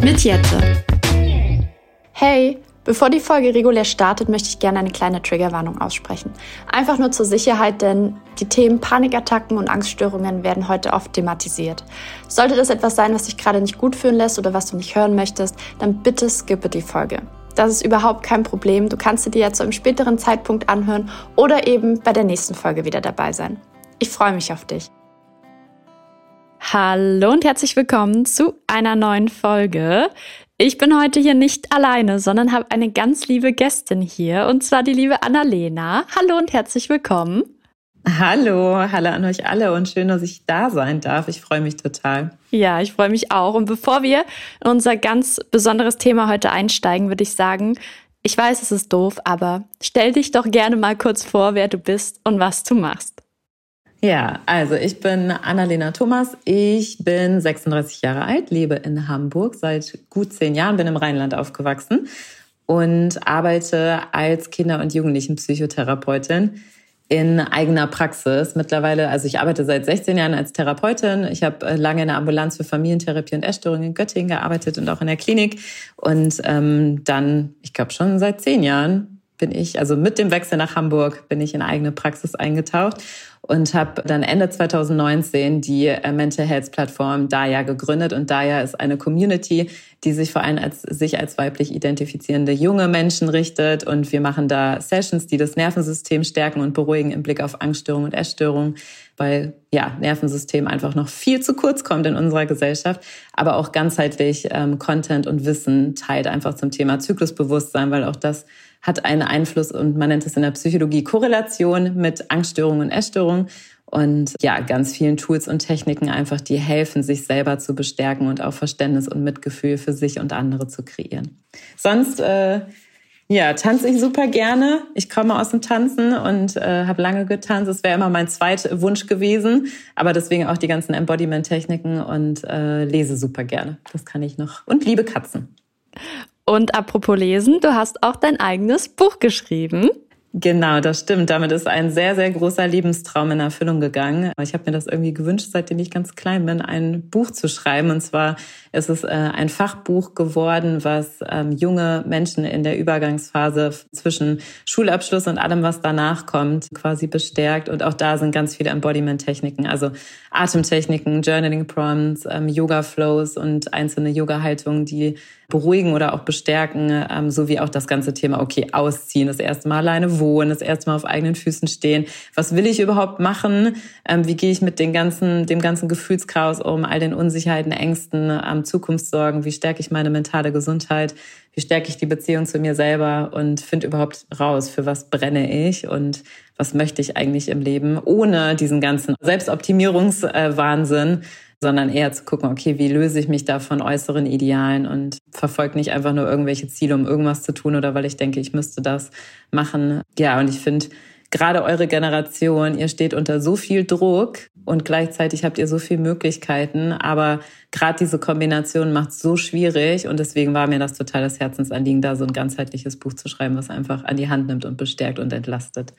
mit Jette. Hey, bevor die Folge regulär startet, möchte ich gerne eine kleine Triggerwarnung aussprechen. Einfach nur zur Sicherheit, denn die Themen Panikattacken und Angststörungen werden heute oft thematisiert. Sollte das etwas sein, was dich gerade nicht gut fühlen lässt oder was du nicht hören möchtest, dann bitte skippe die Folge. Das ist überhaupt kein Problem. Du kannst sie dir ja zu einem späteren Zeitpunkt anhören oder eben bei der nächsten Folge wieder dabei sein. Ich freue mich auf dich. Hallo und herzlich willkommen zu einer neuen Folge. Ich bin heute hier nicht alleine, sondern habe eine ganz liebe Gästin hier, und zwar die liebe Annalena. Hallo und herzlich willkommen. Hallo, hallo an euch alle und schön, dass ich da sein darf. Ich freue mich total. Ja, ich freue mich auch. Und bevor wir in unser ganz besonderes Thema heute einsteigen, würde ich sagen, ich weiß, es ist doof, aber stell dich doch gerne mal kurz vor, wer du bist und was du machst. Ja, also ich bin Annalena Thomas. Ich bin 36 Jahre alt, lebe in Hamburg seit gut zehn Jahren, bin im Rheinland aufgewachsen und arbeite als Kinder- und Jugendlichenpsychotherapeutin in eigener Praxis. Mittlerweile, also ich arbeite seit 16 Jahren als Therapeutin. Ich habe äh, lange in der Ambulanz für Familientherapie und Essstörungen in Göttingen gearbeitet und auch in der Klinik. Und ähm, dann, ich glaube schon seit zehn Jahren bin ich, also mit dem Wechsel nach Hamburg, bin ich in eigene Praxis eingetaucht und habe dann Ende 2019 die Mental Health Plattform Daya gegründet. Und Daya ist eine Community, die sich vor allem als sich als weiblich identifizierende junge Menschen richtet. Und wir machen da Sessions, die das Nervensystem stärken und beruhigen im Blick auf Angststörungen und Essstörungen, weil ja Nervensystem einfach noch viel zu kurz kommt in unserer Gesellschaft, aber auch ganzheitlich ähm, Content und Wissen teilt einfach zum Thema Zyklusbewusstsein, weil auch das hat einen Einfluss und man nennt es in der Psychologie Korrelation mit Angststörungen und Essstörungen. Und ja, ganz vielen Tools und Techniken einfach, die helfen, sich selber zu bestärken und auch Verständnis und Mitgefühl für sich und andere zu kreieren. Sonst, äh, ja, tanze ich super gerne. Ich komme aus dem Tanzen und äh, habe lange getanzt. Es wäre immer mein zweiter Wunsch gewesen, aber deswegen auch die ganzen Embodiment-Techniken und äh, lese super gerne. Das kann ich noch. Und liebe Katzen. Und apropos Lesen, du hast auch dein eigenes Buch geschrieben. Genau, das stimmt. Damit ist ein sehr, sehr großer Lebenstraum in Erfüllung gegangen. Ich habe mir das irgendwie gewünscht, seitdem ich ganz klein bin, ein Buch zu schreiben. Und zwar ist es äh, ein Fachbuch geworden, was ähm, junge Menschen in der Übergangsphase zwischen Schulabschluss und allem, was danach kommt, quasi bestärkt. Und auch da sind ganz viele Embodiment-Techniken, also Atemtechniken, Journaling-Prompts, ähm, Yoga-Flows und einzelne Yoga-Haltungen, die beruhigen oder auch bestärken, ähm, sowie auch das ganze Thema, okay, ausziehen, das erste Mal alleine wohnen, das erste Mal auf eigenen Füßen stehen. Was will ich überhaupt machen? Ähm, wie gehe ich mit den ganzen, dem ganzen Gefühlschaos um, all den Unsicherheiten, Ängsten, ähm, Zukunftssorgen? Wie stärke ich meine mentale Gesundheit? Wie stärke ich die Beziehung zu mir selber und finde überhaupt raus, für was brenne ich und was möchte ich eigentlich im Leben, ohne diesen ganzen Selbstoptimierungswahnsinn sondern eher zu gucken, okay, wie löse ich mich da von äußeren Idealen und verfolge nicht einfach nur irgendwelche Ziele, um irgendwas zu tun oder weil ich denke, ich müsste das machen. Ja, und ich finde, gerade eure Generation, ihr steht unter so viel Druck und gleichzeitig habt ihr so viele Möglichkeiten, aber gerade diese Kombination macht es so schwierig und deswegen war mir das total das Herzensanliegen, da so ein ganzheitliches Buch zu schreiben, was einfach an die Hand nimmt und bestärkt und entlastet.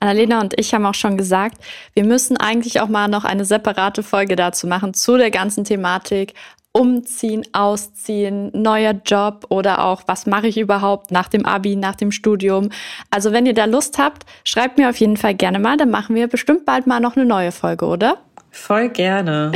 Annalena und ich haben auch schon gesagt, wir müssen eigentlich auch mal noch eine separate Folge dazu machen, zu der ganzen Thematik. Umziehen, ausziehen, neuer Job oder auch, was mache ich überhaupt nach dem Abi, nach dem Studium. Also wenn ihr da Lust habt, schreibt mir auf jeden Fall gerne mal, dann machen wir bestimmt bald mal noch eine neue Folge, oder? Voll gerne.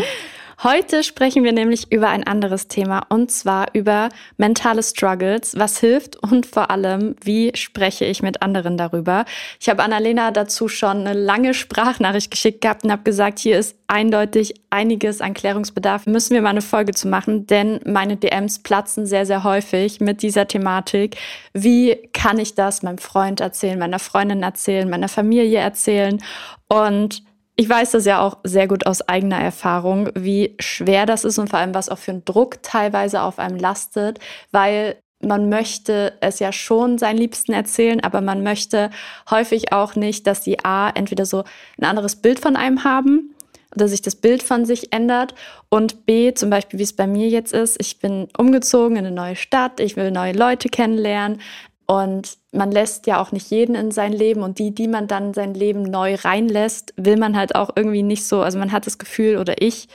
Heute sprechen wir nämlich über ein anderes Thema und zwar über mentale Struggles. Was hilft und vor allem, wie spreche ich mit anderen darüber? Ich habe Annalena dazu schon eine lange Sprachnachricht geschickt gehabt und habe gesagt, hier ist eindeutig einiges an Klärungsbedarf. Müssen wir mal eine Folge zu machen, denn meine DMs platzen sehr, sehr häufig mit dieser Thematik. Wie kann ich das meinem Freund erzählen, meiner Freundin erzählen, meiner Familie erzählen? Und ich weiß das ja auch sehr gut aus eigener Erfahrung, wie schwer das ist und vor allem, was auch für ein Druck teilweise auf einem lastet, weil man möchte es ja schon seinen Liebsten erzählen, aber man möchte häufig auch nicht, dass die A entweder so ein anderes Bild von einem haben oder sich das Bild von sich ändert und B, zum Beispiel, wie es bei mir jetzt ist, ich bin umgezogen in eine neue Stadt, ich will neue Leute kennenlernen, und man lässt ja auch nicht jeden in sein Leben und die, die man dann in sein Leben neu reinlässt, will man halt auch irgendwie nicht so, also man hat das Gefühl oder ich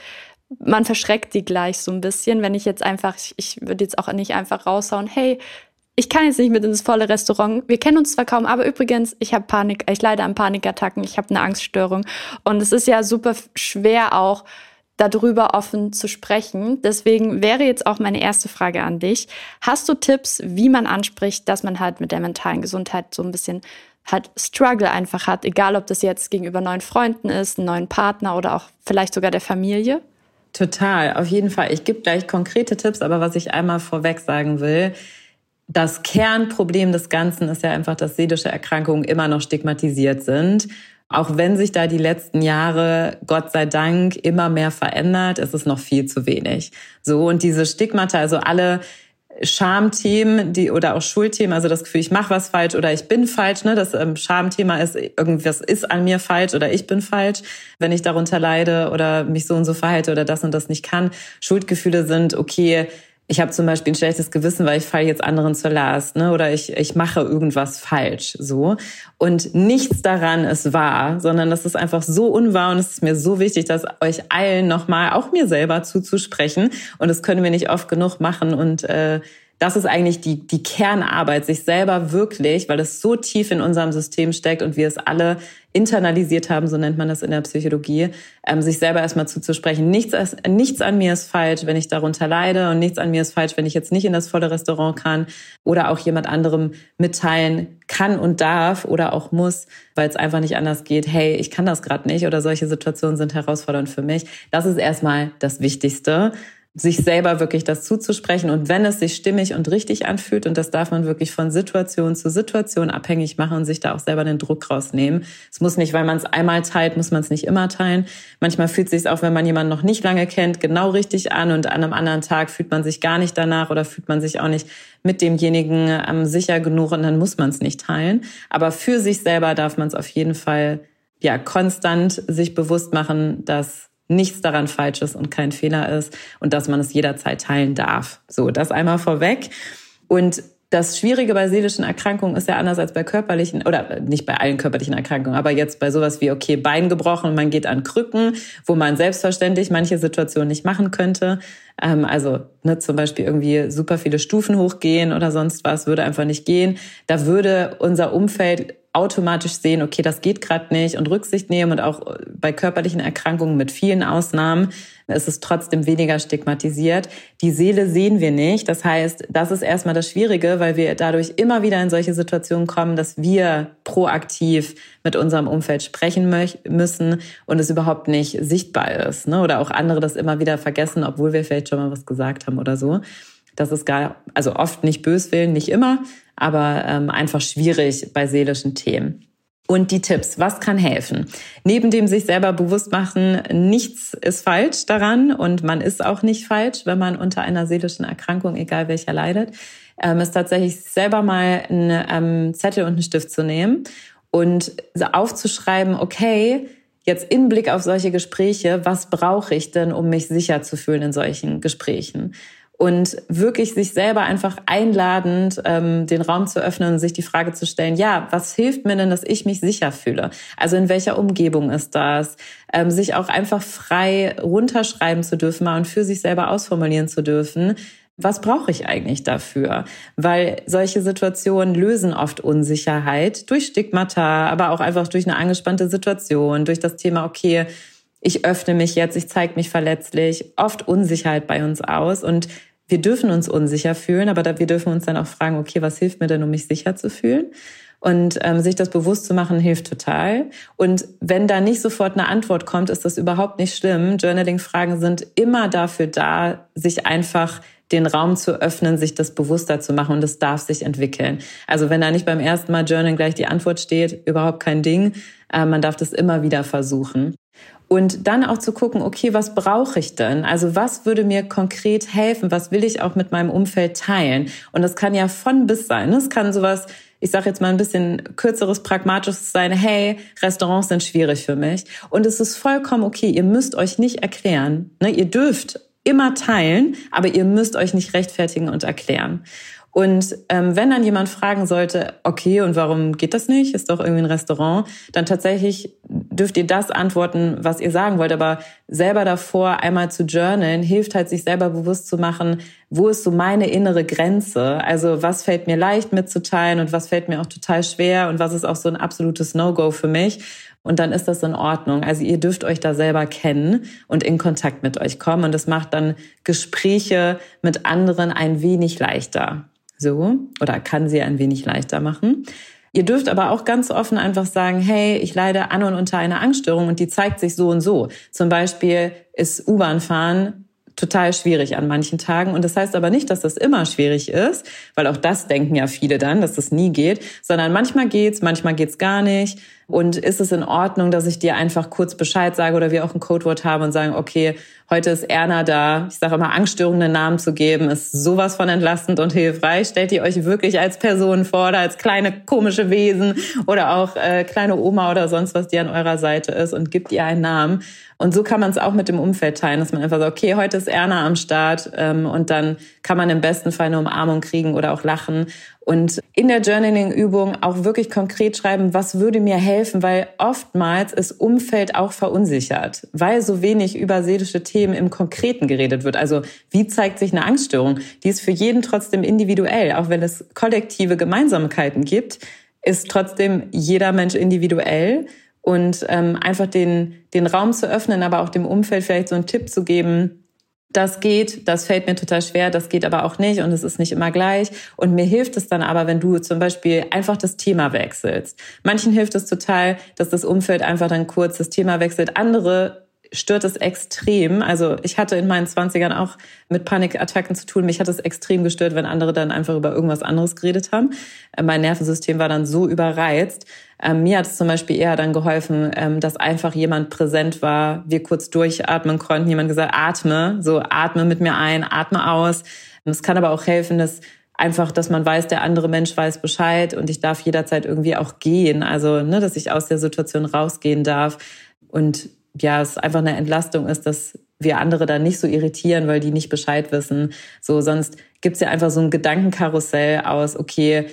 man verschreckt die gleich so ein bisschen, wenn ich jetzt einfach, ich, ich würde jetzt auch nicht einfach raushauen, hey, ich kann jetzt nicht mit ins volle Restaurant. Wir kennen uns zwar kaum, aber übrigens, ich habe Panik, ich leide an Panikattacken, ich habe eine Angststörung. Und es ist ja super schwer auch, darüber offen zu sprechen. Deswegen wäre jetzt auch meine erste Frage an dich. Hast du Tipps, wie man anspricht, dass man halt mit der mentalen Gesundheit so ein bisschen halt Struggle einfach hat, egal ob das jetzt gegenüber neuen Freunden ist, einem neuen Partner oder auch vielleicht sogar der Familie? Total, auf jeden Fall. Ich gebe gleich konkrete Tipps, aber was ich einmal vorweg sagen will, das Kernproblem des Ganzen ist ja einfach, dass seelische Erkrankungen immer noch stigmatisiert sind. Auch wenn sich da die letzten Jahre, Gott sei Dank, immer mehr verändert, ist es noch viel zu wenig. So, und diese Stigmata, also alle Schamthemen, die oder auch Schuldthemen, also das Gefühl, ich mache was falsch oder ich bin falsch, ne? Das ähm, Schamthema ist irgendwas ist an mir falsch oder ich bin falsch, wenn ich darunter leide oder mich so und so verhalte oder das und das nicht kann. Schuldgefühle sind okay, ich habe zum Beispiel ein schlechtes Gewissen, weil ich falle jetzt anderen zur Last, ne? Oder ich, ich mache irgendwas falsch, so. Und nichts daran ist wahr, sondern das ist einfach so unwahr und es ist mir so wichtig, dass euch allen nochmal, auch mir selber zuzusprechen. Und das können wir nicht oft genug machen und äh, das ist eigentlich die, die Kernarbeit, sich selber wirklich, weil es so tief in unserem System steckt und wir es alle internalisiert haben, so nennt man das in der Psychologie, ähm, sich selber erstmal zuzusprechen. Nichts, nichts an mir ist falsch, wenn ich darunter leide und nichts an mir ist falsch, wenn ich jetzt nicht in das volle Restaurant kann oder auch jemand anderem mitteilen kann und darf oder auch muss, weil es einfach nicht anders geht. Hey, ich kann das gerade nicht oder solche Situationen sind herausfordernd für mich. Das ist erstmal das Wichtigste sich selber wirklich das zuzusprechen und wenn es sich stimmig und richtig anfühlt und das darf man wirklich von Situation zu Situation abhängig machen und sich da auch selber den Druck rausnehmen. Es muss nicht, weil man es einmal teilt, muss man es nicht immer teilen. Manchmal fühlt es sich auch, wenn man jemanden noch nicht lange kennt, genau richtig an und an einem anderen Tag fühlt man sich gar nicht danach oder fühlt man sich auch nicht mit demjenigen ähm, sicher genug und dann muss man es nicht teilen. Aber für sich selber darf man es auf jeden Fall ja konstant sich bewusst machen, dass nichts daran falsch ist und kein Fehler ist und dass man es jederzeit teilen darf. So, das einmal vorweg. Und das Schwierige bei seelischen Erkrankungen ist ja anders als bei körperlichen, oder nicht bei allen körperlichen Erkrankungen, aber jetzt bei sowas wie, okay, Bein gebrochen und man geht an Krücken, wo man selbstverständlich manche Situationen nicht machen könnte. Ähm, also ne, zum Beispiel irgendwie super viele Stufen hochgehen oder sonst was, würde einfach nicht gehen. Da würde unser Umfeld automatisch sehen, okay, das geht gerade nicht und Rücksicht nehmen und auch bei körperlichen Erkrankungen mit vielen Ausnahmen ist es trotzdem weniger stigmatisiert. Die Seele sehen wir nicht. Das heißt, das ist erstmal das Schwierige, weil wir dadurch immer wieder in solche Situationen kommen, dass wir proaktiv mit unserem Umfeld sprechen müssen und es überhaupt nicht sichtbar ist. Ne? Oder auch andere das immer wieder vergessen, obwohl wir vielleicht schon mal was gesagt haben oder so. Das ist gar, also oft nicht böswillen, nicht immer, aber ähm, einfach schwierig bei seelischen Themen. Und die Tipps, was kann helfen? Neben dem sich selber bewusst machen, nichts ist falsch daran und man ist auch nicht falsch, wenn man unter einer seelischen Erkrankung, egal welcher leidet, ähm, ist tatsächlich selber mal einen ähm, Zettel und einen Stift zu nehmen und aufzuschreiben, okay, jetzt im Blick auf solche Gespräche, was brauche ich denn, um mich sicher zu fühlen in solchen Gesprächen? und wirklich sich selber einfach einladend ähm, den Raum zu öffnen und sich die Frage zu stellen, ja, was hilft mir denn, dass ich mich sicher fühle? Also in welcher Umgebung ist das? Ähm, sich auch einfach frei runterschreiben zu dürfen mal und für sich selber ausformulieren zu dürfen. Was brauche ich eigentlich dafür? Weil solche Situationen lösen oft Unsicherheit durch Stigmata, aber auch einfach durch eine angespannte Situation, durch das Thema, okay, ich öffne mich jetzt, ich zeige mich verletzlich, oft Unsicherheit bei uns aus und wir dürfen uns unsicher fühlen, aber wir dürfen uns dann auch fragen, okay, was hilft mir denn, um mich sicher zu fühlen? Und ähm, sich das bewusst zu machen, hilft total. Und wenn da nicht sofort eine Antwort kommt, ist das überhaupt nicht schlimm. Journaling-Fragen sind immer dafür da, sich einfach den Raum zu öffnen, sich das bewusster zu machen und es darf sich entwickeln. Also wenn da nicht beim ersten Mal Journal gleich die Antwort steht, überhaupt kein Ding. Äh, man darf das immer wieder versuchen. Und dann auch zu gucken, okay, was brauche ich denn? Also was würde mir konkret helfen? Was will ich auch mit meinem Umfeld teilen? Und das kann ja von bis sein. Es kann sowas, ich sage jetzt mal ein bisschen kürzeres, pragmatisches sein. Hey, Restaurants sind schwierig für mich. Und es ist vollkommen okay. Ihr müsst euch nicht erklären. Ne? Ihr dürft immer teilen, aber ihr müsst euch nicht rechtfertigen und erklären. Und ähm, wenn dann jemand fragen sollte, okay, und warum geht das nicht? Ist doch irgendwie ein Restaurant, dann tatsächlich dürft ihr das antworten, was ihr sagen wollt. Aber selber davor einmal zu journalen, hilft halt, sich selber bewusst zu machen, wo ist so meine innere Grenze? Also was fällt mir leicht mitzuteilen und was fällt mir auch total schwer und was ist auch so ein absolutes No-Go für mich? Und dann ist das in Ordnung. Also ihr dürft euch da selber kennen und in Kontakt mit euch kommen. Und das macht dann Gespräche mit anderen ein wenig leichter. So. Oder kann sie ein wenig leichter machen. Ihr dürft aber auch ganz offen einfach sagen, hey, ich leide an und unter einer Angststörung und die zeigt sich so und so. Zum Beispiel ist U-Bahn fahren total schwierig an manchen Tagen. Und das heißt aber nicht, dass das immer schwierig ist, weil auch das denken ja viele dann, dass das nie geht, sondern manchmal geht's, manchmal geht's gar nicht. Und ist es in Ordnung, dass ich dir einfach kurz Bescheid sage oder wir auch ein Codewort haben und sagen, okay, heute ist Erna da. Ich sage immer, angststörende Namen zu geben, ist sowas von entlastend und hilfreich. Stellt ihr euch wirklich als Person vor oder als kleine komische Wesen oder auch äh, kleine Oma oder sonst was, die an eurer Seite ist und gibt ihr einen Namen. Und so kann man es auch mit dem Umfeld teilen, dass man einfach sagt, okay, heute ist Erna am Start ähm, und dann kann man im besten Fall eine Umarmung kriegen oder auch lachen. Und in der Journaling-Übung auch wirklich konkret schreiben, was würde mir helfen, weil oftmals ist Umfeld auch verunsichert, weil so wenig über seelische Themen im Konkreten geredet wird. Also wie zeigt sich eine Angststörung? Die ist für jeden trotzdem individuell, auch wenn es kollektive Gemeinsamkeiten gibt, ist trotzdem jeder Mensch individuell und ähm, einfach den, den Raum zu öffnen, aber auch dem Umfeld vielleicht so einen Tipp zu geben, das geht, das fällt mir total schwer, das geht aber auch nicht und es ist nicht immer gleich. Und mir hilft es dann aber, wenn du zum Beispiel einfach das Thema wechselst. Manchen hilft es total, dass das Umfeld einfach dann kurz das Thema wechselt. Andere stört es extrem. Also ich hatte in meinen Zwanzigern auch mit Panikattacken zu tun. Mich hat es extrem gestört, wenn andere dann einfach über irgendwas anderes geredet haben. Äh, mein Nervensystem war dann so überreizt. Ähm, mir hat es zum Beispiel eher dann geholfen, ähm, dass einfach jemand präsent war, wir kurz durchatmen konnten. Jemand gesagt, atme, so atme mit mir ein, atme aus. Es kann aber auch helfen, dass einfach, dass man weiß, der andere Mensch weiß Bescheid und ich darf jederzeit irgendwie auch gehen. Also, ne, dass ich aus der Situation rausgehen darf. Und ja, es einfach eine Entlastung ist, dass wir andere dann nicht so irritieren, weil die nicht Bescheid wissen. So, sonst gibt's ja einfach so ein Gedankenkarussell aus, okay,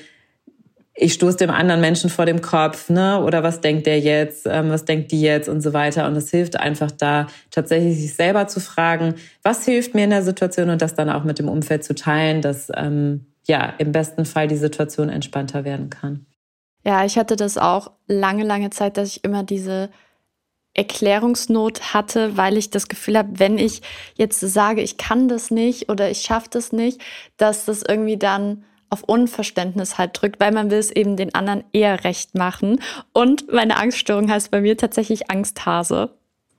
ich stoße dem anderen Menschen vor dem Kopf, ne? Oder was denkt der jetzt? Ähm, was denkt die jetzt und so weiter? Und es hilft einfach da, tatsächlich sich selber zu fragen, was hilft mir in der Situation und das dann auch mit dem Umfeld zu teilen, dass ähm, ja im besten Fall die Situation entspannter werden kann. Ja, ich hatte das auch lange, lange Zeit, dass ich immer diese Erklärungsnot hatte, weil ich das Gefühl habe, wenn ich jetzt sage, ich kann das nicht oder ich schaffe das nicht, dass das irgendwie dann auf Unverständnis halt drückt, weil man will es eben den anderen eher recht machen. Und meine Angststörung heißt bei mir tatsächlich Angsthase.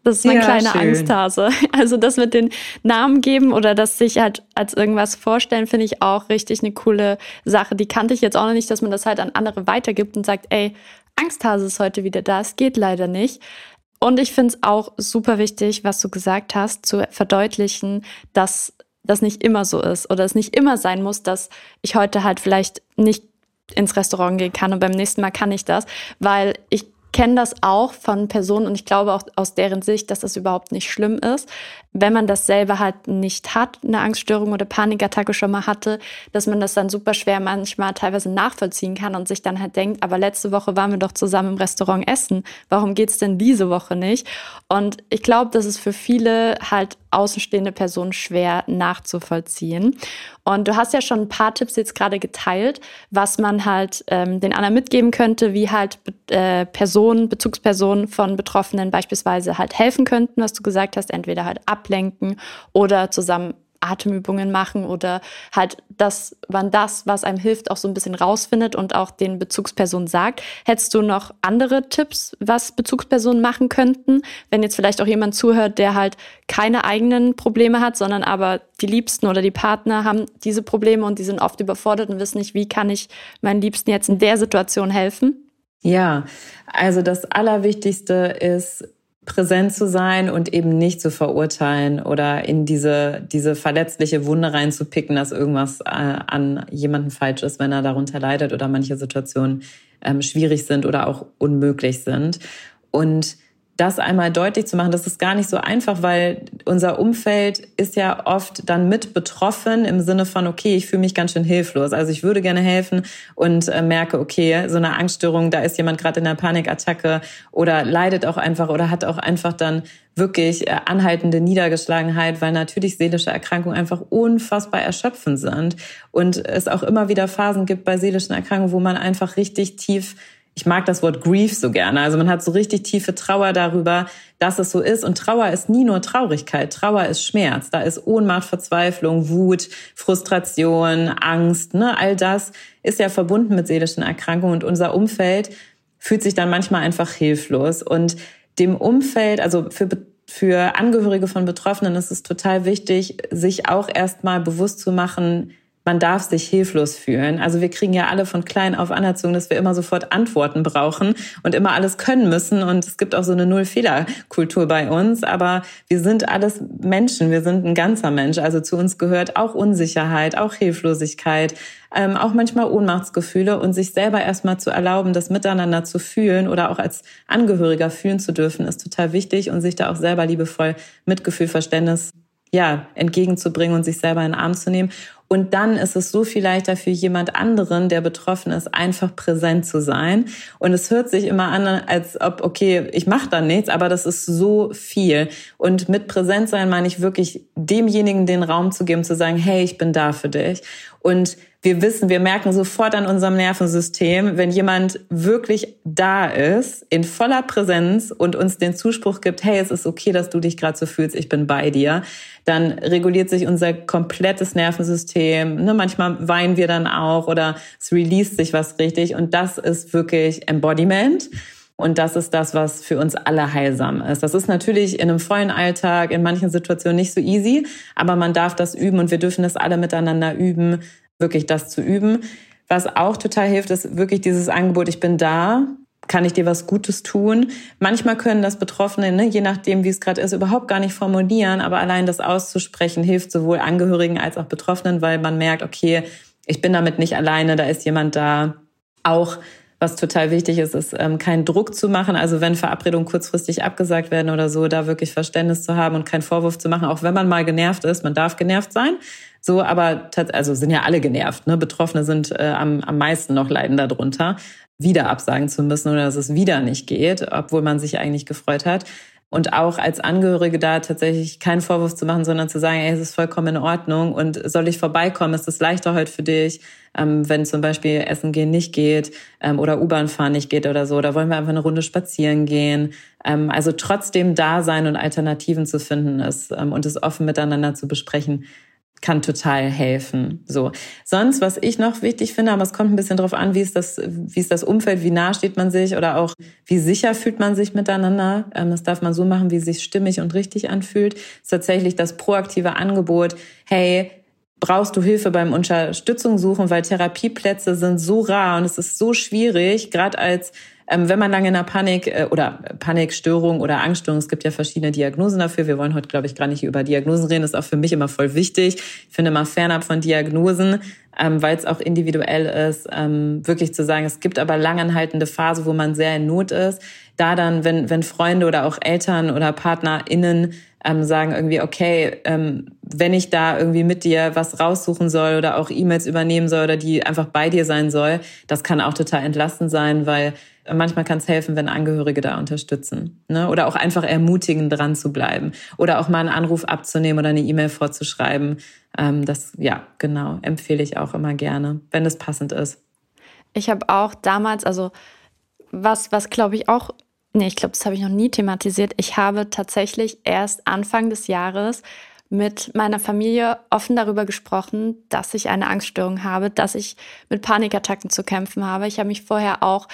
Das ist mein ja, kleiner schön. Angsthase. Also das mit den Namen geben oder das sich halt als irgendwas vorstellen, finde ich auch richtig eine coole Sache. Die kannte ich jetzt auch noch nicht, dass man das halt an andere weitergibt und sagt, ey, Angsthase ist heute wieder da, es geht leider nicht. Und ich finde es auch super wichtig, was du gesagt hast, zu verdeutlichen, dass das nicht immer so ist oder es nicht immer sein muss, dass ich heute halt vielleicht nicht ins Restaurant gehen kann und beim nächsten Mal kann ich das, weil ich kenne das auch von Personen und ich glaube auch aus deren Sicht, dass das überhaupt nicht schlimm ist, wenn man das selber halt nicht hat, eine Angststörung oder Panikattacke schon mal hatte, dass man das dann super schwer manchmal teilweise nachvollziehen kann und sich dann halt denkt, aber letzte Woche waren wir doch zusammen im Restaurant essen, warum geht's denn diese Woche nicht? Und ich glaube, das ist für viele halt außenstehende Personen schwer nachzuvollziehen. Und du hast ja schon ein paar Tipps jetzt gerade geteilt, was man halt ähm, den anderen mitgeben könnte, wie halt äh, Personen, Bezugspersonen von Betroffenen beispielsweise halt helfen könnten, was du gesagt hast, entweder halt ab ablenken oder zusammen Atemübungen machen oder halt, dass man das, was einem hilft, auch so ein bisschen rausfindet und auch den Bezugspersonen sagt. Hättest du noch andere Tipps, was Bezugspersonen machen könnten, wenn jetzt vielleicht auch jemand zuhört, der halt keine eigenen Probleme hat, sondern aber die Liebsten oder die Partner haben diese Probleme und die sind oft überfordert und wissen nicht, wie kann ich meinen Liebsten jetzt in der Situation helfen? Ja, also das Allerwichtigste ist, präsent zu sein und eben nicht zu verurteilen oder in diese, diese verletzliche Wunde reinzupicken, dass irgendwas äh, an jemanden falsch ist, wenn er darunter leidet oder manche Situationen ähm, schwierig sind oder auch unmöglich sind. Und das einmal deutlich zu machen, das ist gar nicht so einfach, weil unser Umfeld ist ja oft dann mit betroffen im Sinne von, okay, ich fühle mich ganz schön hilflos. Also ich würde gerne helfen und äh, merke, okay, so eine Angststörung, da ist jemand gerade in einer Panikattacke oder leidet auch einfach oder hat auch einfach dann wirklich äh, anhaltende Niedergeschlagenheit, weil natürlich seelische Erkrankungen einfach unfassbar erschöpfend sind und es auch immer wieder Phasen gibt bei seelischen Erkrankungen, wo man einfach richtig tief ich mag das Wort Grief so gerne. Also man hat so richtig tiefe Trauer darüber, dass es so ist. Und Trauer ist nie nur Traurigkeit. Trauer ist Schmerz. Da ist Ohnmacht, Verzweiflung, Wut, Frustration, Angst. Ne? All das ist ja verbunden mit seelischen Erkrankungen. Und unser Umfeld fühlt sich dann manchmal einfach hilflos. Und dem Umfeld, also für für Angehörige von Betroffenen ist es total wichtig, sich auch erstmal bewusst zu machen, man darf sich hilflos fühlen. Also wir kriegen ja alle von klein auf anerzogen, dass wir immer sofort Antworten brauchen und immer alles können müssen. Und es gibt auch so eine Null-Fehler-Kultur bei uns. Aber wir sind alles Menschen. Wir sind ein ganzer Mensch. Also zu uns gehört auch Unsicherheit, auch Hilflosigkeit, ähm, auch manchmal Ohnmachtsgefühle und sich selber erstmal zu erlauben, das miteinander zu fühlen oder auch als Angehöriger fühlen zu dürfen, ist total wichtig und sich da auch selber liebevoll Mitgefühl, Verständnis ja, entgegenzubringen und sich selber in den Arm zu nehmen. Und dann ist es so viel leichter für jemand anderen, der betroffen ist, einfach präsent zu sein. Und es hört sich immer an, als ob, okay, ich mache da nichts, aber das ist so viel. Und mit präsent sein meine ich wirklich demjenigen den Raum zu geben, zu sagen, hey, ich bin da für dich. Und wir wissen, wir merken sofort an unserem Nervensystem, wenn jemand wirklich da ist, in voller Präsenz und uns den Zuspruch gibt, hey, es ist okay, dass du dich gerade so fühlst, ich bin bei dir, dann reguliert sich unser komplettes Nervensystem. Ne, manchmal weinen wir dann auch oder es release sich was richtig und das ist wirklich Embodiment. Und das ist das, was für uns alle heilsam ist. Das ist natürlich in einem vollen Alltag in manchen Situationen nicht so easy, aber man darf das üben und wir dürfen das alle miteinander üben, wirklich das zu üben. Was auch total hilft, ist wirklich dieses Angebot, ich bin da, kann ich dir was Gutes tun? Manchmal können das Betroffene, ne, je nachdem, wie es gerade ist, überhaupt gar nicht formulieren, aber allein das auszusprechen hilft sowohl Angehörigen als auch Betroffenen, weil man merkt, okay, ich bin damit nicht alleine, da ist jemand da. Auch was total wichtig ist, ist ähm, keinen Druck zu machen. Also wenn Verabredungen kurzfristig abgesagt werden oder so, da wirklich Verständnis zu haben und keinen Vorwurf zu machen, auch wenn man mal genervt ist. Man darf genervt sein. So, aber also sind ja alle genervt. Ne? Betroffene sind äh, am, am meisten noch leiden darunter, wieder absagen zu müssen oder dass es wieder nicht geht, obwohl man sich eigentlich gefreut hat. Und auch als Angehörige da tatsächlich keinen Vorwurf zu machen, sondern zu sagen, ey, es ist vollkommen in Ordnung und soll ich vorbeikommen? Ist es leichter heute für dich? ähm, wenn zum Beispiel Essen gehen nicht geht ähm, oder U-Bahn fahren nicht geht oder so. Da wollen wir einfach eine Runde spazieren gehen. Ähm, also trotzdem da sein und Alternativen zu finden ist ähm, und es offen miteinander zu besprechen kann total helfen. So. Sonst, was ich noch wichtig finde, aber es kommt ein bisschen drauf an, wie ist das, wie ist das Umfeld, wie nah steht man sich oder auch wie sicher fühlt man sich miteinander. Ähm, das darf man so machen, wie es sich stimmig und richtig anfühlt. Das ist tatsächlich das proaktive Angebot. Hey, brauchst du Hilfe beim Unterstützung suchen, weil Therapieplätze sind so rar und es ist so schwierig, gerade als wenn man lange in einer Panik äh, oder Panikstörung oder Angststörung, es gibt ja verschiedene Diagnosen dafür. Wir wollen heute, glaube ich, gar nicht über Diagnosen reden. Das ist auch für mich immer voll wichtig. Ich finde mal fernab von Diagnosen, ähm, weil es auch individuell ist, ähm, wirklich zu sagen, es gibt aber langanhaltende Phase, wo man sehr in Not ist. Da dann, wenn, wenn Freunde oder auch Eltern oder PartnerInnen ähm, sagen irgendwie, okay, ähm, wenn ich da irgendwie mit dir was raussuchen soll oder auch E-Mails übernehmen soll oder die einfach bei dir sein soll, das kann auch total entlastend sein, weil manchmal kann es helfen, wenn Angehörige da unterstützen. Ne? Oder auch einfach ermutigen, dran zu bleiben. Oder auch mal einen Anruf abzunehmen oder eine E-Mail vorzuschreiben. Ähm, das, ja, genau, empfehle ich auch immer gerne, wenn es passend ist. Ich habe auch damals, also was, was glaube ich auch Nee, ich glaube, das habe ich noch nie thematisiert. Ich habe tatsächlich erst Anfang des Jahres mit meiner Familie offen darüber gesprochen, dass ich eine Angststörung habe, dass ich mit Panikattacken zu kämpfen habe. Ich habe mich vorher auch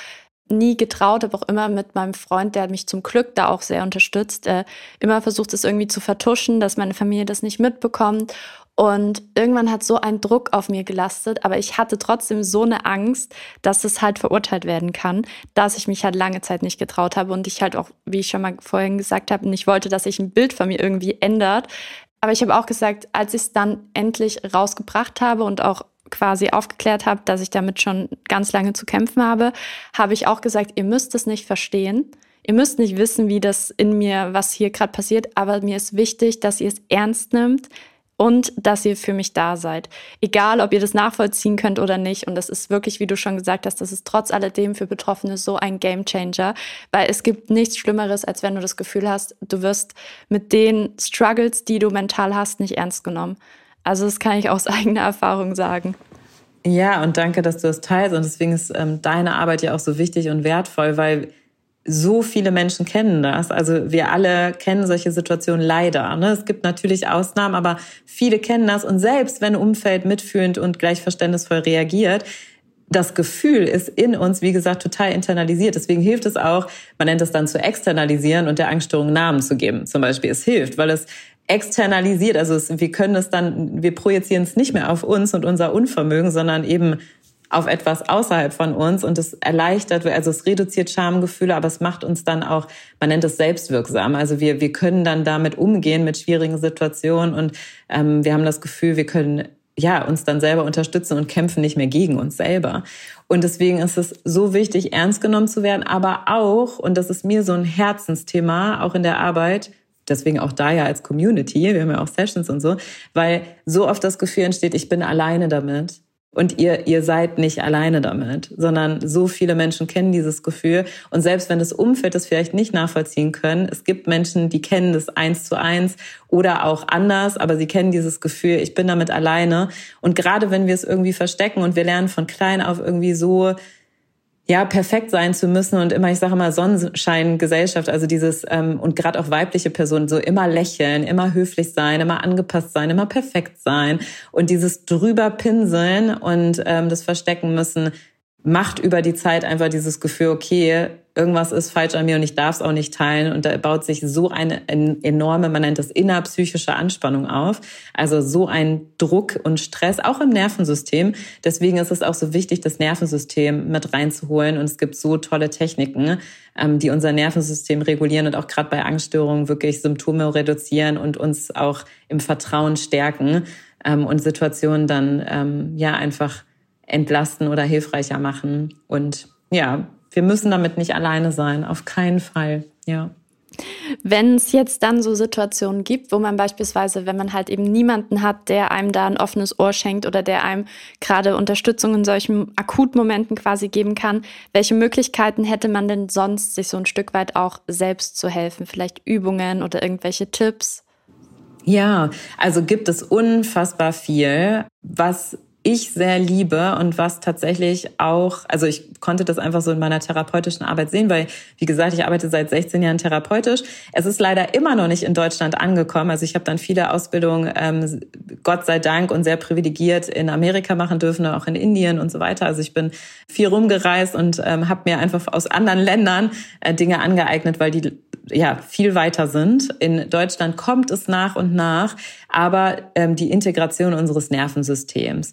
nie getraut, aber auch immer mit meinem Freund, der mich zum Glück da auch sehr unterstützt, äh, immer versucht, es irgendwie zu vertuschen, dass meine Familie das nicht mitbekommt. Und irgendwann hat so ein Druck auf mir gelastet, aber ich hatte trotzdem so eine Angst, dass es halt verurteilt werden kann, dass ich mich halt lange Zeit nicht getraut habe und ich halt auch, wie ich schon mal vorhin gesagt habe, nicht wollte, dass sich ein Bild von mir irgendwie ändert. Aber ich habe auch gesagt, als ich es dann endlich rausgebracht habe und auch quasi aufgeklärt habe, dass ich damit schon ganz lange zu kämpfen habe, habe ich auch gesagt, ihr müsst es nicht verstehen ihr müsst nicht wissen, wie das in mir, was hier gerade passiert, aber mir ist wichtig, dass ihr es ernst nimmt, und dass ihr für mich da seid. Egal, ob ihr das nachvollziehen könnt oder nicht. Und das ist wirklich, wie du schon gesagt hast, das ist trotz alledem für Betroffene so ein Game Changer, weil es gibt nichts Schlimmeres, als wenn du das Gefühl hast, du wirst mit den Struggles, die du mental hast, nicht ernst genommen. Also das kann ich aus eigener Erfahrung sagen. Ja, und danke, dass du das teilst. Und deswegen ist ähm, deine Arbeit ja auch so wichtig und wertvoll, weil so viele Menschen kennen das. Also wir alle kennen solche Situationen leider. Ne? Es gibt natürlich Ausnahmen, aber viele kennen das. Und selbst wenn Umfeld mitfühlend und gleich verständnisvoll reagiert, das Gefühl ist in uns, wie gesagt, total internalisiert. Deswegen hilft es auch, man nennt es dann zu externalisieren und der Angststörung Namen zu geben. Zum Beispiel, es hilft, weil es externalisiert. Also es, wir können es dann, wir projizieren es nicht mehr auf uns und unser Unvermögen, sondern eben auf etwas außerhalb von uns und es erleichtert, also es reduziert Schamgefühle, aber es macht uns dann auch, man nennt es selbstwirksam. Also wir, wir können dann damit umgehen mit schwierigen Situationen und ähm, wir haben das Gefühl, wir können ja, uns dann selber unterstützen und kämpfen nicht mehr gegen uns selber. Und deswegen ist es so wichtig, ernst genommen zu werden, aber auch, und das ist mir so ein Herzensthema, auch in der Arbeit, deswegen auch da ja als Community, wir haben ja auch Sessions und so, weil so oft das Gefühl entsteht, ich bin alleine damit. Und ihr, ihr seid nicht alleine damit, sondern so viele Menschen kennen dieses Gefühl. Und selbst wenn das Umfeld das vielleicht nicht nachvollziehen können, es gibt Menschen, die kennen das eins zu eins oder auch anders, aber sie kennen dieses Gefühl, ich bin damit alleine. Und gerade wenn wir es irgendwie verstecken und wir lernen von klein auf irgendwie so ja, perfekt sein zu müssen und immer, ich sage immer, Sonnenscheingesellschaft, also dieses, ähm, und gerade auch weibliche Personen, so immer lächeln, immer höflich sein, immer angepasst sein, immer perfekt sein und dieses drüber pinseln und ähm, das verstecken müssen, macht über die Zeit einfach dieses Gefühl, okay, irgendwas ist falsch an mir und ich darf es auch nicht teilen. Und da baut sich so eine enorme, man nennt das innerpsychische Anspannung auf. Also so ein Druck und Stress, auch im Nervensystem. Deswegen ist es auch so wichtig, das Nervensystem mit reinzuholen. Und es gibt so tolle Techniken, ähm, die unser Nervensystem regulieren und auch gerade bei Angststörungen wirklich Symptome reduzieren und uns auch im Vertrauen stärken ähm, und Situationen dann ähm, ja einfach entlasten oder hilfreicher machen. Und ja, wir müssen damit nicht alleine sein, auf keinen Fall. Ja. Wenn es jetzt dann so Situationen gibt, wo man beispielsweise, wenn man halt eben niemanden hat, der einem da ein offenes Ohr schenkt oder der einem gerade Unterstützung in solchen Akutmomenten quasi geben kann, welche Möglichkeiten hätte man denn sonst, sich so ein Stück weit auch selbst zu helfen? Vielleicht Übungen oder irgendwelche Tipps? Ja, also gibt es unfassbar viel. Was ich sehr liebe und was tatsächlich auch, also ich konnte das einfach so in meiner therapeutischen Arbeit sehen, weil, wie gesagt, ich arbeite seit 16 Jahren therapeutisch. Es ist leider immer noch nicht in Deutschland angekommen. Also ich habe dann viele Ausbildungen, ähm, Gott sei Dank und sehr privilegiert in Amerika machen dürfen, auch in Indien und so weiter. Also ich bin viel rumgereist und ähm, habe mir einfach aus anderen Ländern äh, Dinge angeeignet, weil die ja viel weiter sind. In Deutschland kommt es nach und nach, aber ähm, die Integration unseres Nervensystems.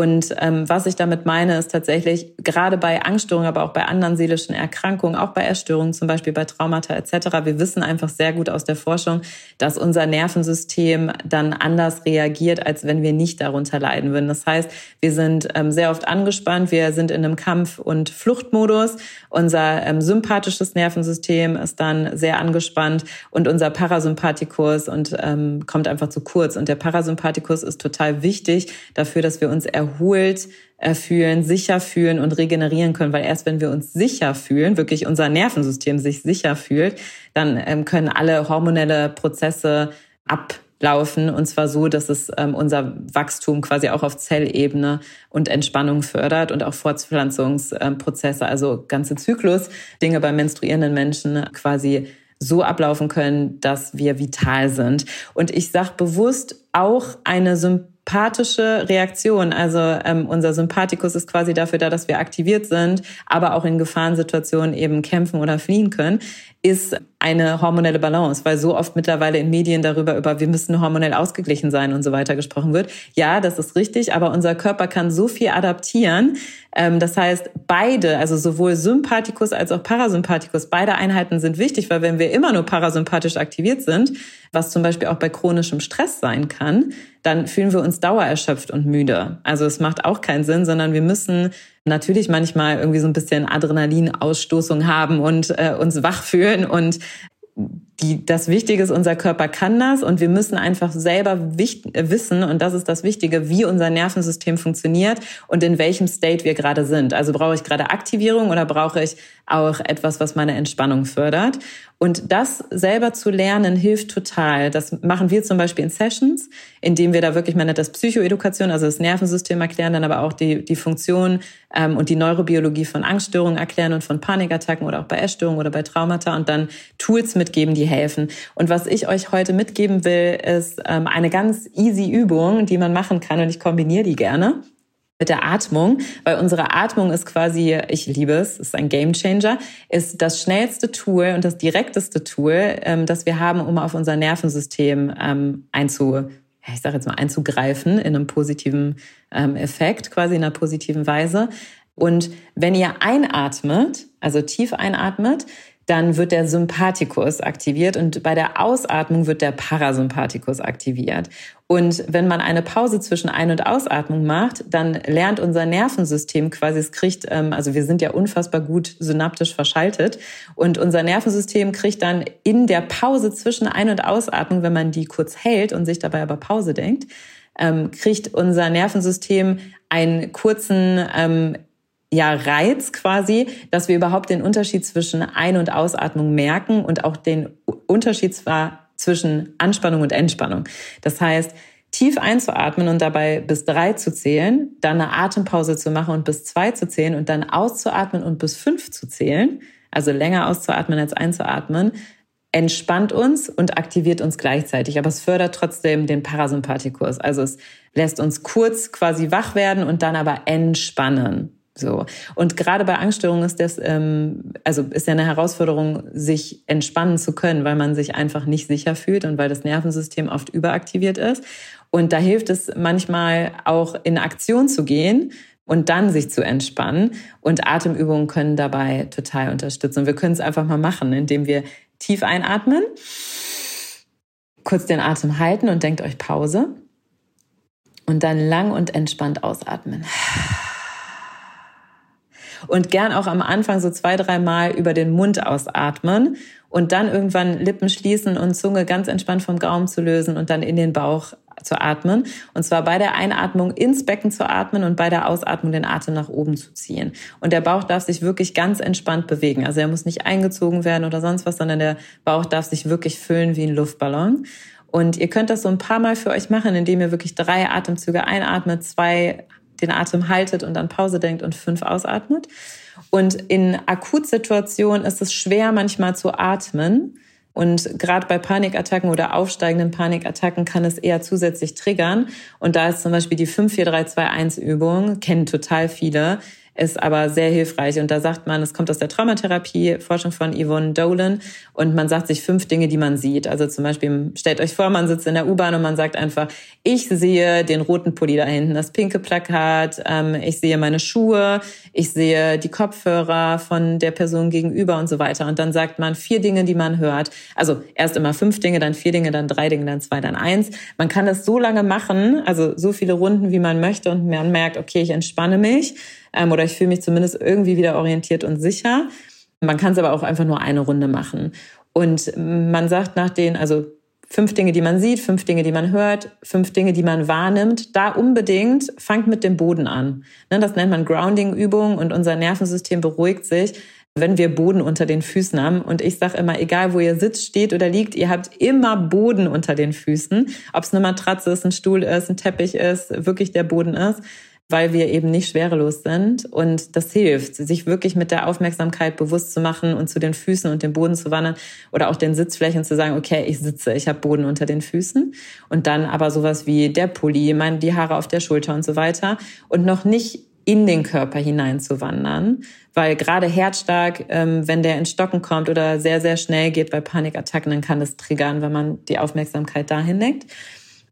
Und ähm, was ich damit meine, ist tatsächlich gerade bei Angststörungen, aber auch bei anderen seelischen Erkrankungen, auch bei Erstörungen, zum Beispiel bei Traumata etc. Wir wissen einfach sehr gut aus der Forschung, dass unser Nervensystem dann anders reagiert, als wenn wir nicht darunter leiden würden. Das heißt, wir sind ähm, sehr oft angespannt, wir sind in einem Kampf- und Fluchtmodus. Unser ähm, sympathisches Nervensystem ist dann sehr angespannt und unser Parasympathikus und ähm, kommt einfach zu kurz. Und der Parasympathikus ist total wichtig dafür, dass wir uns erholen erholt äh, fühlen, sicher fühlen und regenerieren können. Weil erst wenn wir uns sicher fühlen, wirklich unser Nervensystem sich sicher fühlt, dann ähm, können alle hormonelle Prozesse ablaufen und zwar so, dass es ähm, unser Wachstum quasi auch auf Zellebene und Entspannung fördert und auch Fortpflanzungsprozesse, also ganze Zyklus, Dinge bei menstruierenden Menschen quasi so ablaufen können, dass wir vital sind. Und ich sage bewusst auch eine sympathische Reaktion. Also ähm, unser Sympathikus ist quasi dafür da, dass wir aktiviert sind, aber auch in Gefahrensituationen eben kämpfen oder fliehen können, ist eine hormonelle Balance, weil so oft mittlerweile in Medien darüber über wir müssen hormonell ausgeglichen sein und so weiter gesprochen wird. Ja, das ist richtig, aber unser Körper kann so viel adaptieren. Ähm, das heißt, beide, also sowohl Sympathikus als auch Parasympathikus, beide Einheiten sind wichtig, weil wenn wir immer nur parasympathisch aktiviert sind, was zum Beispiel auch bei chronischem Stress sein kann, dann fühlen wir uns dauererschöpft und müde. Also es macht auch keinen Sinn, sondern wir müssen natürlich manchmal irgendwie so ein bisschen Adrenalinausstoßung haben und äh, uns wach fühlen und die, das Wichtige ist, unser Körper kann das und wir müssen einfach selber wissen, und das ist das Wichtige, wie unser Nervensystem funktioniert und in welchem State wir gerade sind. Also brauche ich gerade Aktivierung oder brauche ich auch etwas, was meine Entspannung fördert. Und das selber zu lernen hilft total. Das machen wir zum Beispiel in Sessions, indem wir da wirklich, man nennt das Psychoedukation, also das Nervensystem erklären, dann aber auch die, die Funktion ähm, und die Neurobiologie von Angststörungen erklären und von Panikattacken oder auch bei Essstörungen oder bei Traumata und dann Tools mitgeben, die helfen. Und was ich euch heute mitgeben will, ist ähm, eine ganz easy Übung, die man machen kann und ich kombiniere die gerne mit der Atmung, weil unsere Atmung ist quasi, ich liebe es, ist ein Gamechanger, ist das schnellste Tool und das direkteste Tool, ähm, das wir haben, um auf unser Nervensystem ähm, einzu, ich sage jetzt mal einzugreifen in einem positiven ähm, Effekt, quasi in einer positiven Weise. Und wenn ihr einatmet, also tief einatmet, dann wird der Sympathikus aktiviert und bei der Ausatmung wird der Parasympathikus aktiviert. Und wenn man eine Pause zwischen Ein- und Ausatmung macht, dann lernt unser Nervensystem quasi, es kriegt, ähm, also wir sind ja unfassbar gut synaptisch verschaltet und unser Nervensystem kriegt dann in der Pause zwischen Ein- und Ausatmung, wenn man die kurz hält und sich dabei aber Pause denkt, ähm, kriegt unser Nervensystem einen kurzen ähm, ja, Reiz quasi, dass wir überhaupt den Unterschied zwischen Ein- und Ausatmung merken und auch den Unterschied zwar zwischen Anspannung und Entspannung. Das heißt, tief einzuatmen und dabei bis drei zu zählen, dann eine Atempause zu machen und bis zwei zu zählen und dann auszuatmen und bis fünf zu zählen, also länger auszuatmen als einzuatmen, entspannt uns und aktiviert uns gleichzeitig. Aber es fördert trotzdem den Parasympathikus. Also es lässt uns kurz quasi wach werden und dann aber entspannen. So. Und gerade bei Angststörungen ist das, ähm, also ist ja eine Herausforderung, sich entspannen zu können, weil man sich einfach nicht sicher fühlt und weil das Nervensystem oft überaktiviert ist. Und da hilft es manchmal auch in Aktion zu gehen und dann sich zu entspannen. Und Atemübungen können dabei total unterstützen. Und wir können es einfach mal machen, indem wir tief einatmen, kurz den Atem halten und denkt euch Pause. Und dann lang und entspannt ausatmen und gern auch am Anfang so zwei, drei Mal über den Mund ausatmen und dann irgendwann Lippen schließen und Zunge ganz entspannt vom Gaumen zu lösen und dann in den Bauch zu atmen. Und zwar bei der Einatmung ins Becken zu atmen und bei der Ausatmung den Atem nach oben zu ziehen. Und der Bauch darf sich wirklich ganz entspannt bewegen. Also er muss nicht eingezogen werden oder sonst was, sondern der Bauch darf sich wirklich füllen wie ein Luftballon. Und ihr könnt das so ein paar Mal für euch machen, indem ihr wirklich drei Atemzüge einatmet, zwei den Atem haltet und dann Pause denkt und fünf ausatmet. Und in Akutsituationen ist es schwer, manchmal zu atmen. Und gerade bei Panikattacken oder aufsteigenden Panikattacken kann es eher zusätzlich triggern. Und da ist zum Beispiel die 54321-Übung, kennen total viele, ist aber sehr hilfreich. Und da sagt man, es kommt aus der Traumatherapie, Forschung von Yvonne Dolan. Und man sagt sich fünf Dinge, die man sieht. Also zum Beispiel, stellt euch vor, man sitzt in der U-Bahn und man sagt einfach, ich sehe den roten Pulli da hinten, das pinke Plakat, ähm, ich sehe meine Schuhe, ich sehe die Kopfhörer von der Person gegenüber und so weiter. Und dann sagt man vier Dinge, die man hört. Also erst immer fünf Dinge, dann vier Dinge, dann drei Dinge, dann zwei, dann eins. Man kann das so lange machen, also so viele Runden, wie man möchte und man merkt, okay, ich entspanne mich ähm, oder ich fühle mich zumindest irgendwie wieder orientiert und sicher. Man kann es aber auch einfach nur eine Runde machen. Und man sagt nach den, also fünf Dinge, die man sieht, fünf Dinge, die man hört, fünf Dinge, die man wahrnimmt, da unbedingt fangt mit dem Boden an. Ne, das nennt man Grounding-Übung und unser Nervensystem beruhigt sich, wenn wir Boden unter den Füßen haben. Und ich sage immer, egal wo ihr sitzt, steht oder liegt, ihr habt immer Boden unter den Füßen. Ob es eine Matratze ist, ein Stuhl ist, ein Teppich ist, wirklich der Boden ist weil wir eben nicht schwerelos sind. Und das hilft, sich wirklich mit der Aufmerksamkeit bewusst zu machen und zu den Füßen und dem Boden zu wandern oder auch den Sitzflächen zu sagen, okay, ich sitze, ich habe Boden unter den Füßen. Und dann aber sowas wie der Pulli, meine, die Haare auf der Schulter und so weiter. Und noch nicht in den Körper hineinzuwandern, weil gerade herzstark, ähm, wenn der ins Stocken kommt oder sehr, sehr schnell geht bei Panikattacken, dann kann das triggern, wenn man die Aufmerksamkeit dahin lenkt.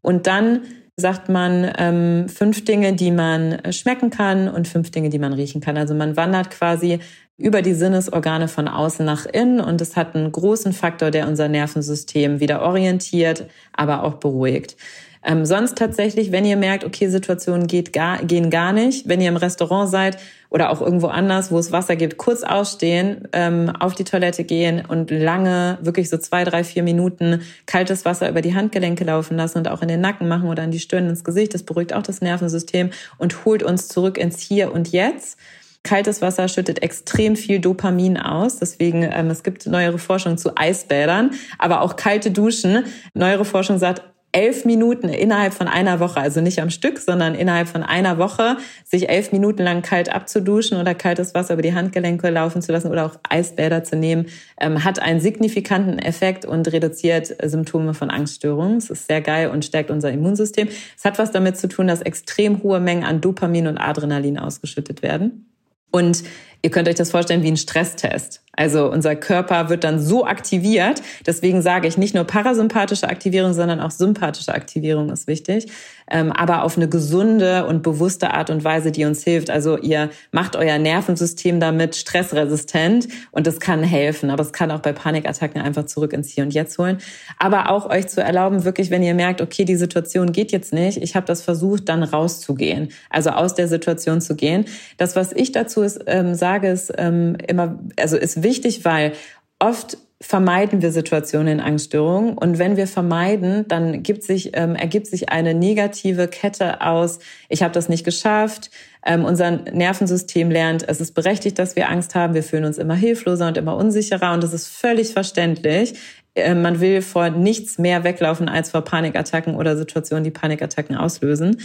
Und dann sagt man ähm, fünf Dinge, die man äh, schmecken kann und fünf Dinge, die man riechen kann. Also man wandert quasi über die Sinnesorgane von außen nach innen und es hat einen großen Faktor, der unser Nervensystem wieder orientiert, aber auch beruhigt. Ähm, sonst tatsächlich, wenn ihr merkt, okay, Situationen geht gar, gehen gar nicht, wenn ihr im Restaurant seid oder auch irgendwo anders, wo es Wasser gibt, kurz ausstehen, ähm, auf die Toilette gehen und lange, wirklich so zwei, drei, vier Minuten kaltes Wasser über die Handgelenke laufen lassen und auch in den Nacken machen oder an die Stirn, ins Gesicht. Das beruhigt auch das Nervensystem und holt uns zurück ins Hier und Jetzt. Kaltes Wasser schüttet extrem viel Dopamin aus. Deswegen, ähm, es gibt neuere Forschung zu Eisbädern, aber auch kalte Duschen. Neuere Forschung sagt, elf Minuten innerhalb von einer Woche, also nicht am Stück, sondern innerhalb von einer Woche, sich elf Minuten lang kalt abzuduschen oder kaltes Wasser über die Handgelenke laufen zu lassen oder auch Eisbäder zu nehmen, ähm, hat einen signifikanten Effekt und reduziert Symptome von Angststörungen. Es ist sehr geil und stärkt unser Immunsystem. Es hat was damit zu tun, dass extrem hohe Mengen an Dopamin und Adrenalin ausgeschüttet werden. Und ihr könnt euch das vorstellen wie ein Stresstest. Also unser Körper wird dann so aktiviert. Deswegen sage ich nicht nur parasympathische Aktivierung, sondern auch sympathische Aktivierung ist wichtig. Ähm, aber auf eine gesunde und bewusste Art und Weise, die uns hilft. Also ihr macht euer Nervensystem damit stressresistent und das kann helfen. Aber es kann auch bei Panikattacken einfach zurück ins Hier und Jetzt holen. Aber auch euch zu erlauben, wirklich, wenn ihr merkt, okay, die Situation geht jetzt nicht, ich habe das versucht, dann rauszugehen. Also aus der Situation zu gehen. Das, was ich dazu ist, ähm, sage, ist ähm, immer, also ist wichtig, wichtig, weil oft vermeiden wir Situationen in Angststörungen. Und wenn wir vermeiden, dann gibt sich, ähm, ergibt sich eine negative Kette aus, ich habe das nicht geschafft, ähm, unser Nervensystem lernt, es ist berechtigt, dass wir Angst haben, wir fühlen uns immer hilfloser und immer unsicherer und das ist völlig verständlich. Äh, man will vor nichts mehr weglaufen als vor Panikattacken oder Situationen, die Panikattacken auslösen.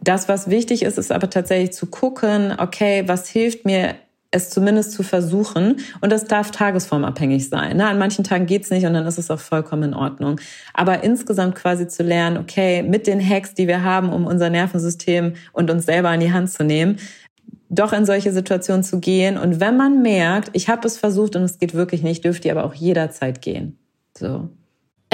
Das, was wichtig ist, ist aber tatsächlich zu gucken, okay, was hilft mir es zumindest zu versuchen. Und das darf tagesformabhängig sein. Ne? An manchen Tagen geht's nicht und dann ist es auch vollkommen in Ordnung. Aber insgesamt quasi zu lernen, okay, mit den Hacks, die wir haben, um unser Nervensystem und uns selber in die Hand zu nehmen, doch in solche Situationen zu gehen. Und wenn man merkt, ich habe es versucht und es geht wirklich nicht, dürft ihr aber auch jederzeit gehen. So.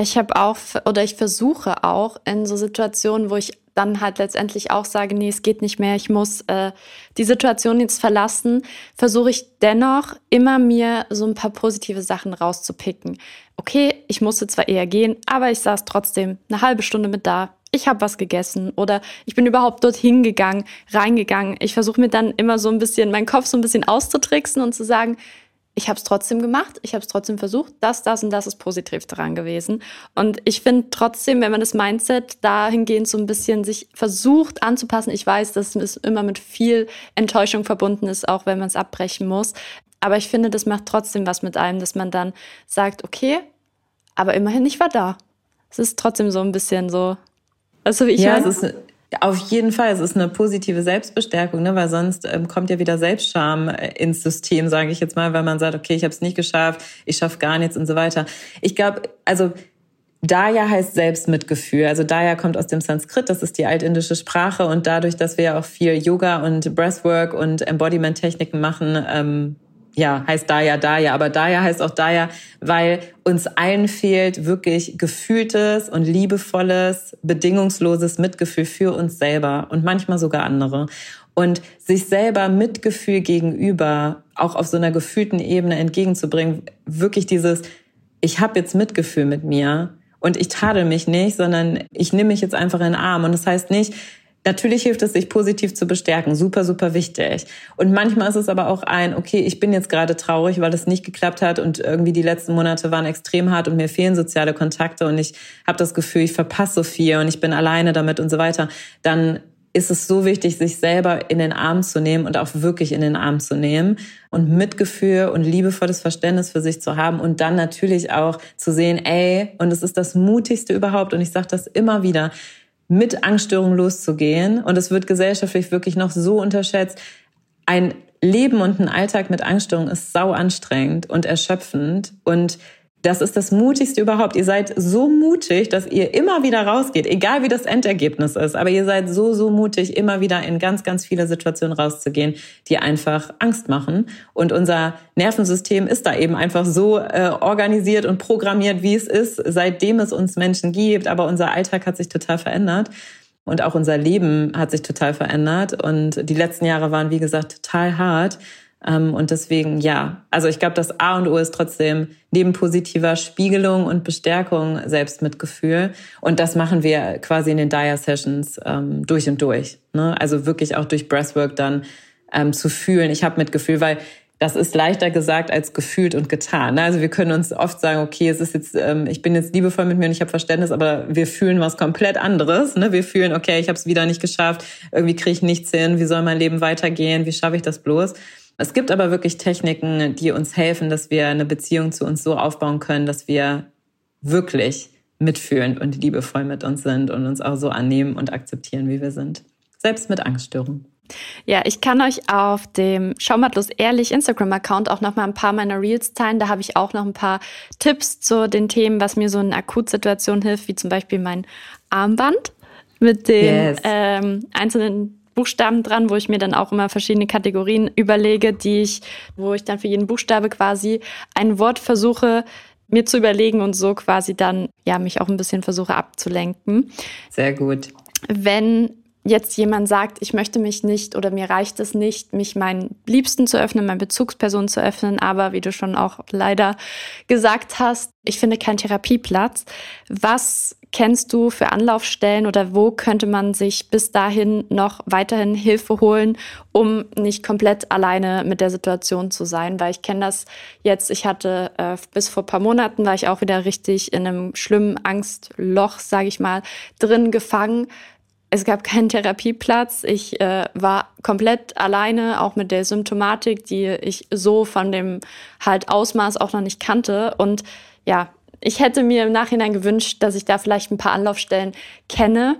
Ich habe auch oder ich versuche auch in so Situationen, wo ich dann halt letztendlich auch sage, nee, es geht nicht mehr, ich muss äh, die Situation jetzt verlassen, versuche ich dennoch immer mir so ein paar positive Sachen rauszupicken. Okay, ich musste zwar eher gehen, aber ich saß trotzdem eine halbe Stunde mit da. Ich habe was gegessen oder ich bin überhaupt dorthin gegangen, reingegangen. Ich versuche mir dann immer so ein bisschen meinen Kopf so ein bisschen auszutricksen und zu sagen, ich habe es trotzdem gemacht, ich habe es trotzdem versucht, das, das und das ist positiv daran gewesen. Und ich finde trotzdem, wenn man das Mindset dahingehend so ein bisschen sich versucht anzupassen, ich weiß, dass es immer mit viel Enttäuschung verbunden ist, auch wenn man es abbrechen muss. Aber ich finde, das macht trotzdem was mit einem, dass man dann sagt, okay, aber immerhin, ich war da. Es ist trotzdem so ein bisschen so. Also wie ich ja, meine? es ist auf jeden Fall, es ist eine positive Selbstbestärkung, ne? weil sonst ähm, kommt ja wieder Selbstscham äh, ins System, sage ich jetzt mal, weil man sagt, okay, ich habe es nicht geschafft, ich schaffe gar nichts und so weiter. Ich glaube, also Daya heißt Selbstmitgefühl. Also Daya kommt aus dem Sanskrit, das ist die altindische Sprache und dadurch, dass wir ja auch viel Yoga und Breathwork und Embodiment-Techniken machen, ähm, ja, heißt Daya Daya, aber Daya heißt auch Daya, weil uns allen fehlt wirklich gefühltes und liebevolles, bedingungsloses Mitgefühl für uns selber und manchmal sogar andere. Und sich selber Mitgefühl gegenüber auch auf so einer gefühlten Ebene entgegenzubringen, wirklich dieses, ich habe jetzt Mitgefühl mit mir und ich tadel mich nicht, sondern ich nehme mich jetzt einfach in den Arm. Und das heißt nicht, Natürlich hilft es, sich positiv zu bestärken. Super, super wichtig. Und manchmal ist es aber auch ein, okay, ich bin jetzt gerade traurig, weil es nicht geklappt hat und irgendwie die letzten Monate waren extrem hart und mir fehlen soziale Kontakte und ich habe das Gefühl, ich verpasse so viel und ich bin alleine damit und so weiter. Dann ist es so wichtig, sich selber in den Arm zu nehmen und auch wirklich in den Arm zu nehmen und Mitgefühl und liebevolles Verständnis für sich zu haben und dann natürlich auch zu sehen, ey, und es ist das mutigste überhaupt und ich sage das immer wieder, mit Angststörungen loszugehen. Und es wird gesellschaftlich wirklich noch so unterschätzt. Ein Leben und ein Alltag mit Angststörungen ist sau anstrengend und erschöpfend. Und das ist das Mutigste überhaupt. Ihr seid so mutig, dass ihr immer wieder rausgeht, egal wie das Endergebnis ist. Aber ihr seid so, so mutig, immer wieder in ganz, ganz viele Situationen rauszugehen, die einfach Angst machen. Und unser Nervensystem ist da eben einfach so äh, organisiert und programmiert, wie es ist, seitdem es uns Menschen gibt. Aber unser Alltag hat sich total verändert. Und auch unser Leben hat sich total verändert. Und die letzten Jahre waren, wie gesagt, total hart. Ähm, und deswegen, ja, also ich glaube, das A und O ist trotzdem neben positiver Spiegelung und Bestärkung Selbstmitgefühl. Und das machen wir quasi in den Dire Sessions ähm, durch und durch. Ne? Also wirklich auch durch Breathwork dann ähm, zu fühlen, ich habe Mitgefühl, weil das ist leichter gesagt als gefühlt und getan. Ne? Also wir können uns oft sagen, okay, es ist jetzt, ähm, ich bin jetzt liebevoll mit mir und ich habe Verständnis, aber wir fühlen was komplett anderes. Ne? Wir fühlen, okay, ich habe es wieder nicht geschafft, irgendwie kriege ich nichts hin, wie soll mein Leben weitergehen, wie schaffe ich das bloß? Es gibt aber wirklich Techniken, die uns helfen, dass wir eine Beziehung zu uns so aufbauen können, dass wir wirklich mitfühlend und liebevoll mit uns sind und uns auch so annehmen und akzeptieren, wie wir sind. Selbst mit Angststörungen. Ja, ich kann euch auf dem Schaumatlos ehrlich Instagram-Account auch noch mal ein paar meiner Reels teilen. Da habe ich auch noch ein paar Tipps zu den Themen, was mir so in Akutsituationen hilft, wie zum Beispiel mein Armband mit den yes. ähm, einzelnen Buchstaben dran, wo ich mir dann auch immer verschiedene Kategorien überlege, die ich, wo ich dann für jeden Buchstabe quasi ein Wort versuche mir zu überlegen und so quasi dann ja mich auch ein bisschen versuche abzulenken. Sehr gut. Wenn jetzt jemand sagt, ich möchte mich nicht oder mir reicht es nicht, mich meinen Liebsten zu öffnen, meinen Bezugspersonen zu öffnen, aber wie du schon auch leider gesagt hast, ich finde keinen Therapieplatz. Was kennst du für Anlaufstellen oder wo könnte man sich bis dahin noch weiterhin Hilfe holen, um nicht komplett alleine mit der Situation zu sein? Weil ich kenne das jetzt, ich hatte äh, bis vor paar Monaten, war ich auch wieder richtig in einem schlimmen Angstloch, sage ich mal, drin gefangen es gab keinen Therapieplatz. Ich äh, war komplett alleine, auch mit der Symptomatik, die ich so von dem halt Ausmaß auch noch nicht kannte. Und ja, ich hätte mir im Nachhinein gewünscht, dass ich da vielleicht ein paar Anlaufstellen kenne.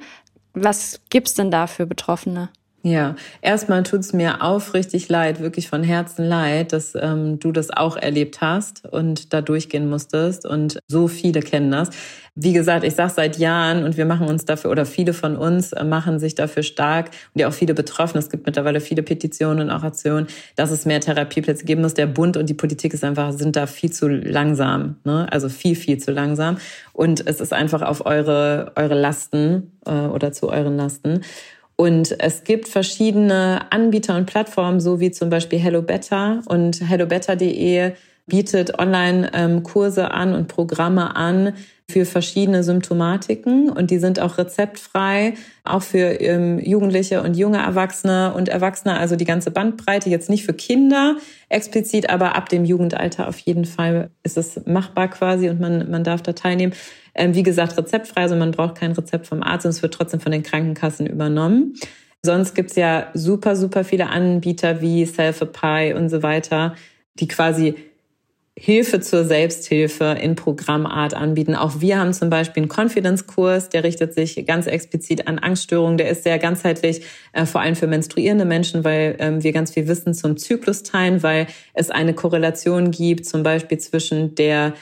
Was gibt's denn da für Betroffene? Ja, erstmal tut's mir aufrichtig leid, wirklich von Herzen leid, dass ähm, du das auch erlebt hast und da durchgehen musstest und so viele kennen das. Wie gesagt, ich sage seit Jahren und wir machen uns dafür oder viele von uns äh, machen sich dafür stark und ja auch viele Betroffene. Es gibt mittlerweile viele Petitionen und auch Aktionen, dass es mehr Therapieplätze geben muss. Der Bund und die Politik ist einfach sind da viel zu langsam, ne? also viel viel zu langsam und es ist einfach auf eure eure Lasten äh, oder zu euren Lasten. Und es gibt verschiedene Anbieter und Plattformen, so wie zum Beispiel HelloBetter und hellobetter.de bietet Online-Kurse ähm, an und Programme an für verschiedene Symptomatiken und die sind auch rezeptfrei, auch für ähm, Jugendliche und junge Erwachsene und Erwachsene, also die ganze Bandbreite, jetzt nicht für Kinder explizit, aber ab dem Jugendalter auf jeden Fall ist es machbar quasi und man, man darf da teilnehmen. Ähm, wie gesagt, rezeptfrei, also man braucht kein Rezept vom Arzt und es wird trotzdem von den Krankenkassen übernommen. Sonst gibt's ja super, super viele Anbieter wie Self-Apply und so weiter, die quasi Hilfe zur Selbsthilfe in Programmart anbieten. Auch wir haben zum Beispiel einen Confidence-Kurs, der richtet sich ganz explizit an Angststörungen. Der ist sehr ganzheitlich, äh, vor allem für menstruierende Menschen, weil ähm, wir ganz viel Wissen zum Zyklus teilen, weil es eine Korrelation gibt, zum Beispiel zwischen der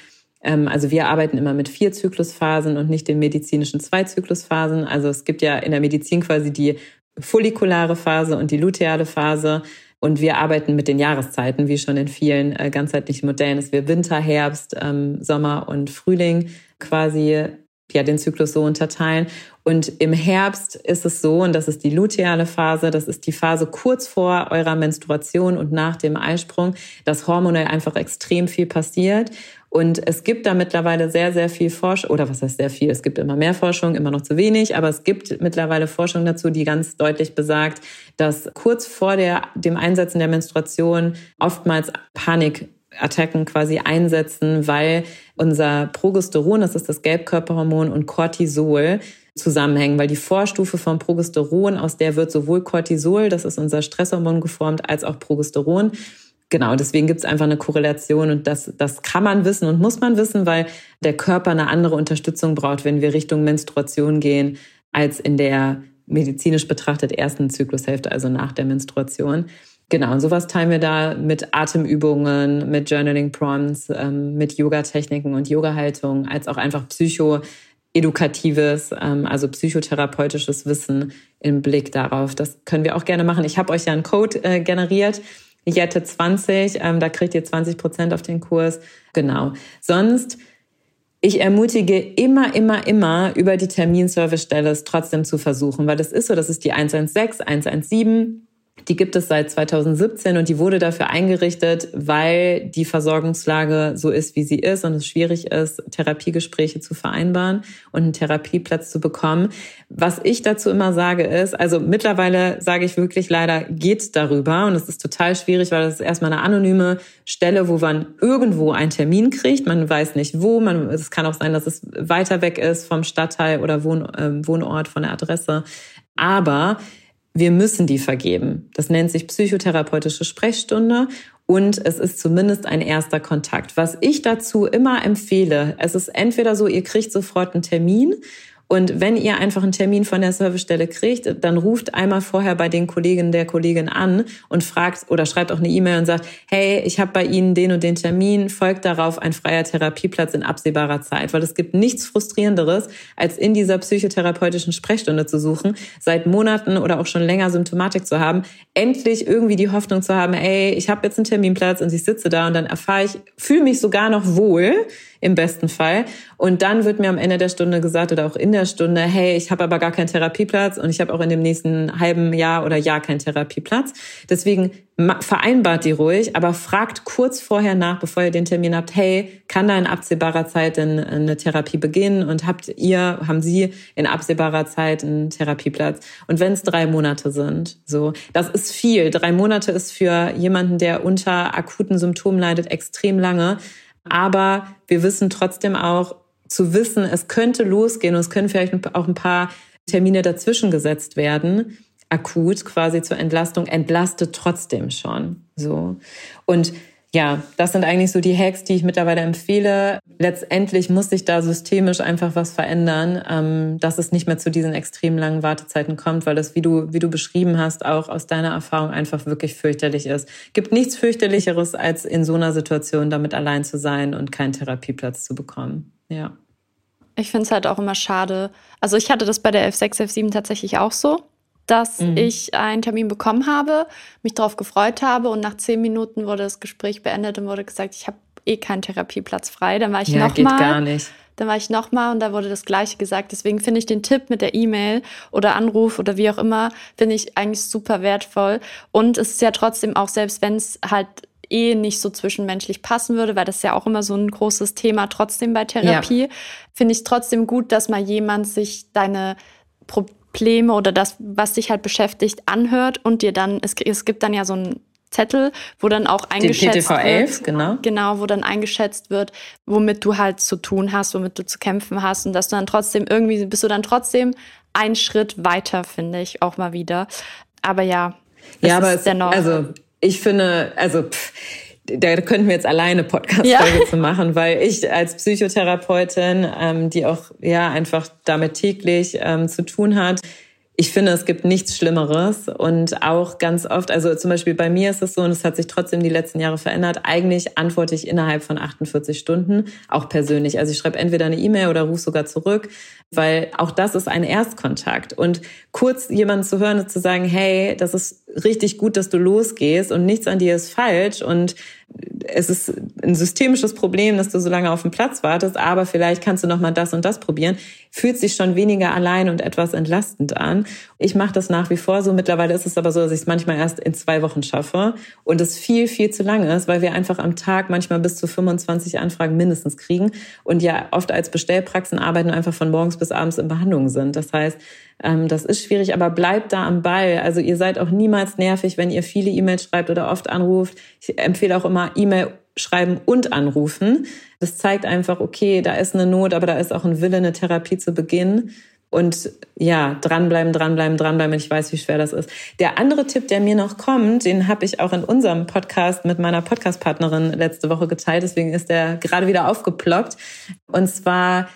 ähm, also wir arbeiten immer mit vier Zyklusphasen und nicht den medizinischen zwei Zyklusphasen. Also es gibt ja in der Medizin quasi die follikulare Phase und die luteale Phase. Und wir arbeiten mit den Jahreszeiten, wie schon in vielen äh, ganzheitlichen Modellen, dass wir Winter, Herbst, ähm, Sommer und Frühling quasi ja den Zyklus so unterteilen. Und im Herbst ist es so, und das ist die luteale Phase, das ist die Phase kurz vor eurer Menstruation und nach dem Eisprung, dass hormonell einfach extrem viel passiert. Und es gibt da mittlerweile sehr, sehr viel Forschung, oder was heißt sehr viel? Es gibt immer mehr Forschung, immer noch zu wenig, aber es gibt mittlerweile Forschung dazu, die ganz deutlich besagt, dass kurz vor der, dem Einsetzen der Menstruation oftmals Panikattacken quasi einsetzen, weil unser Progesteron, das ist das Gelbkörperhormon, und Cortisol zusammenhängen, weil die Vorstufe von Progesteron, aus der wird sowohl Cortisol, das ist unser Stresshormon geformt, als auch Progesteron genau, deswegen gibt es einfach eine Korrelation und das, das kann man wissen und muss man wissen, weil der Körper eine andere Unterstützung braucht, wenn wir Richtung Menstruation gehen, als in der medizinisch betrachtet ersten Zyklushälfte, also nach der Menstruation. Genau, und sowas teilen wir da mit Atemübungen, mit Journaling-Prompts, ähm, mit Yoga-Techniken und Yoga-Haltung, als auch einfach psychoedukatives, ähm, also psychotherapeutisches Wissen im Blick darauf. Das können wir auch gerne machen. Ich habe euch ja einen Code äh, generiert, Jette 20, ähm, da kriegt ihr 20 Prozent auf den Kurs. Genau. Sonst, ich ermutige immer, immer, immer über die Terminservicestelle es trotzdem zu versuchen, weil das ist so, das ist die 116, 117. Die gibt es seit 2017 und die wurde dafür eingerichtet, weil die Versorgungslage so ist, wie sie ist und es schwierig ist, Therapiegespräche zu vereinbaren und einen Therapieplatz zu bekommen. Was ich dazu immer sage ist, also mittlerweile sage ich wirklich leider geht darüber und es ist total schwierig, weil das ist erstmal eine anonyme Stelle, wo man irgendwo einen Termin kriegt. Man weiß nicht wo. Man, es kann auch sein, dass es weiter weg ist vom Stadtteil oder Wohn, äh, Wohnort von der Adresse. Aber wir müssen die vergeben. Das nennt sich psychotherapeutische Sprechstunde und es ist zumindest ein erster Kontakt. Was ich dazu immer empfehle, es ist entweder so, ihr kriegt sofort einen Termin und wenn ihr einfach einen Termin von der Servicestelle kriegt, dann ruft einmal vorher bei den Kolleginnen der Kollegin an und fragt oder schreibt auch eine E-Mail und sagt, hey, ich habe bei Ihnen den und den Termin, folgt darauf ein freier Therapieplatz in absehbarer Zeit. Weil es gibt nichts Frustrierenderes, als in dieser psychotherapeutischen Sprechstunde zu suchen, seit Monaten oder auch schon länger Symptomatik zu haben, endlich irgendwie die Hoffnung zu haben, ey, ich habe jetzt einen Terminplatz und ich sitze da und dann erfahre ich, fühle mich sogar noch wohl im besten Fall. Und dann wird mir am Ende der Stunde gesagt oder auch in der Stunde, hey, ich habe aber gar keinen Therapieplatz und ich habe auch in dem nächsten halben Jahr oder Jahr keinen Therapieplatz. Deswegen vereinbart die ruhig, aber fragt kurz vorher nach, bevor ihr den Termin habt, hey, kann da in absehbarer Zeit denn eine Therapie beginnen und habt ihr, haben Sie in absehbarer Zeit einen Therapieplatz? Und wenn es drei Monate sind, so, das ist viel. Drei Monate ist für jemanden, der unter akuten Symptomen leidet, extrem lange. Aber wir wissen trotzdem auch zu wissen, es könnte losgehen und es können vielleicht auch ein paar Termine dazwischen gesetzt werden, akut quasi zur Entlastung, entlastet trotzdem schon. So. Und ja, das sind eigentlich so die Hacks, die ich mittlerweile empfehle. Letztendlich muss sich da systemisch einfach was verändern, ähm, dass es nicht mehr zu diesen extrem langen Wartezeiten kommt, weil das, wie du, wie du beschrieben hast, auch aus deiner Erfahrung einfach wirklich fürchterlich ist. Gibt nichts fürchterlicheres, als in so einer Situation damit allein zu sein und keinen Therapieplatz zu bekommen. Ja. Ich finde es halt auch immer schade. Also ich hatte das bei der F6, F7 tatsächlich auch so dass mhm. ich einen Termin bekommen habe, mich darauf gefreut habe und nach zehn Minuten wurde das Gespräch beendet und wurde gesagt, ich habe eh keinen Therapieplatz frei. Dann war ich ja, nochmal. gar nicht. Dann war ich nochmal und da wurde das Gleiche gesagt. Deswegen finde ich den Tipp mit der E-Mail oder Anruf oder wie auch immer, finde ich eigentlich super wertvoll. Und es ist ja trotzdem auch, selbst wenn es halt eh nicht so zwischenmenschlich passen würde, weil das ist ja auch immer so ein großes Thema trotzdem bei Therapie, ja. finde ich trotzdem gut, dass mal jemand sich deine Probleme Probleme oder das, was dich halt beschäftigt, anhört und dir dann, es, es gibt dann ja so einen Zettel, wo dann auch eingeschätzt PTV 11, wird, genau. genau, wo dann eingeschätzt wird, womit du halt zu tun hast, womit du zu kämpfen hast und dass du dann trotzdem irgendwie bist du dann trotzdem einen Schritt weiter, finde ich auch mal wieder. Aber ja, ja, aber es, dennoch. Also ich finde, also pff, da könnten wir jetzt alleine Podcast-Folge ja. zu machen, weil ich als Psychotherapeutin, ähm, die auch ja einfach damit täglich ähm, zu tun hat, ich finde, es gibt nichts Schlimmeres und auch ganz oft, also zum Beispiel bei mir ist es so, und es hat sich trotzdem die letzten Jahre verändert, eigentlich antworte ich innerhalb von 48 Stunden, auch persönlich. Also ich schreibe entweder eine E-Mail oder rufe sogar zurück, weil auch das ist ein Erstkontakt. Und kurz jemanden zu hören und zu sagen, hey, das ist richtig gut, dass du losgehst und nichts an dir ist falsch und es ist ein systemisches Problem, dass du so lange auf den Platz wartest, aber vielleicht kannst du noch mal das und das probieren, fühlt sich schon weniger allein und etwas entlastend an. Ich mache das nach wie vor so. Mittlerweile ist es aber so, dass ich es manchmal erst in zwei Wochen schaffe und es viel, viel zu lange ist, weil wir einfach am Tag manchmal bis zu 25 Anfragen mindestens kriegen und ja oft als Bestellpraxen arbeiten und einfach von morgens bis abends in Behandlung sind. Das heißt, ähm, das ist schwierig, aber bleibt da am Ball. Also ihr seid auch niemals nervig, wenn ihr viele E-Mails schreibt oder oft anruft. Ich empfehle auch immer E-Mail schreiben und anrufen. Das zeigt einfach, okay, da ist eine Not, aber da ist auch ein Wille, eine Therapie zu beginnen. Und ja, dranbleiben, dranbleiben, dranbleiben. Ich weiß, wie schwer das ist. Der andere Tipp, der mir noch kommt, den habe ich auch in unserem Podcast mit meiner Podcastpartnerin letzte Woche geteilt. Deswegen ist der gerade wieder aufgeploppt. Und zwar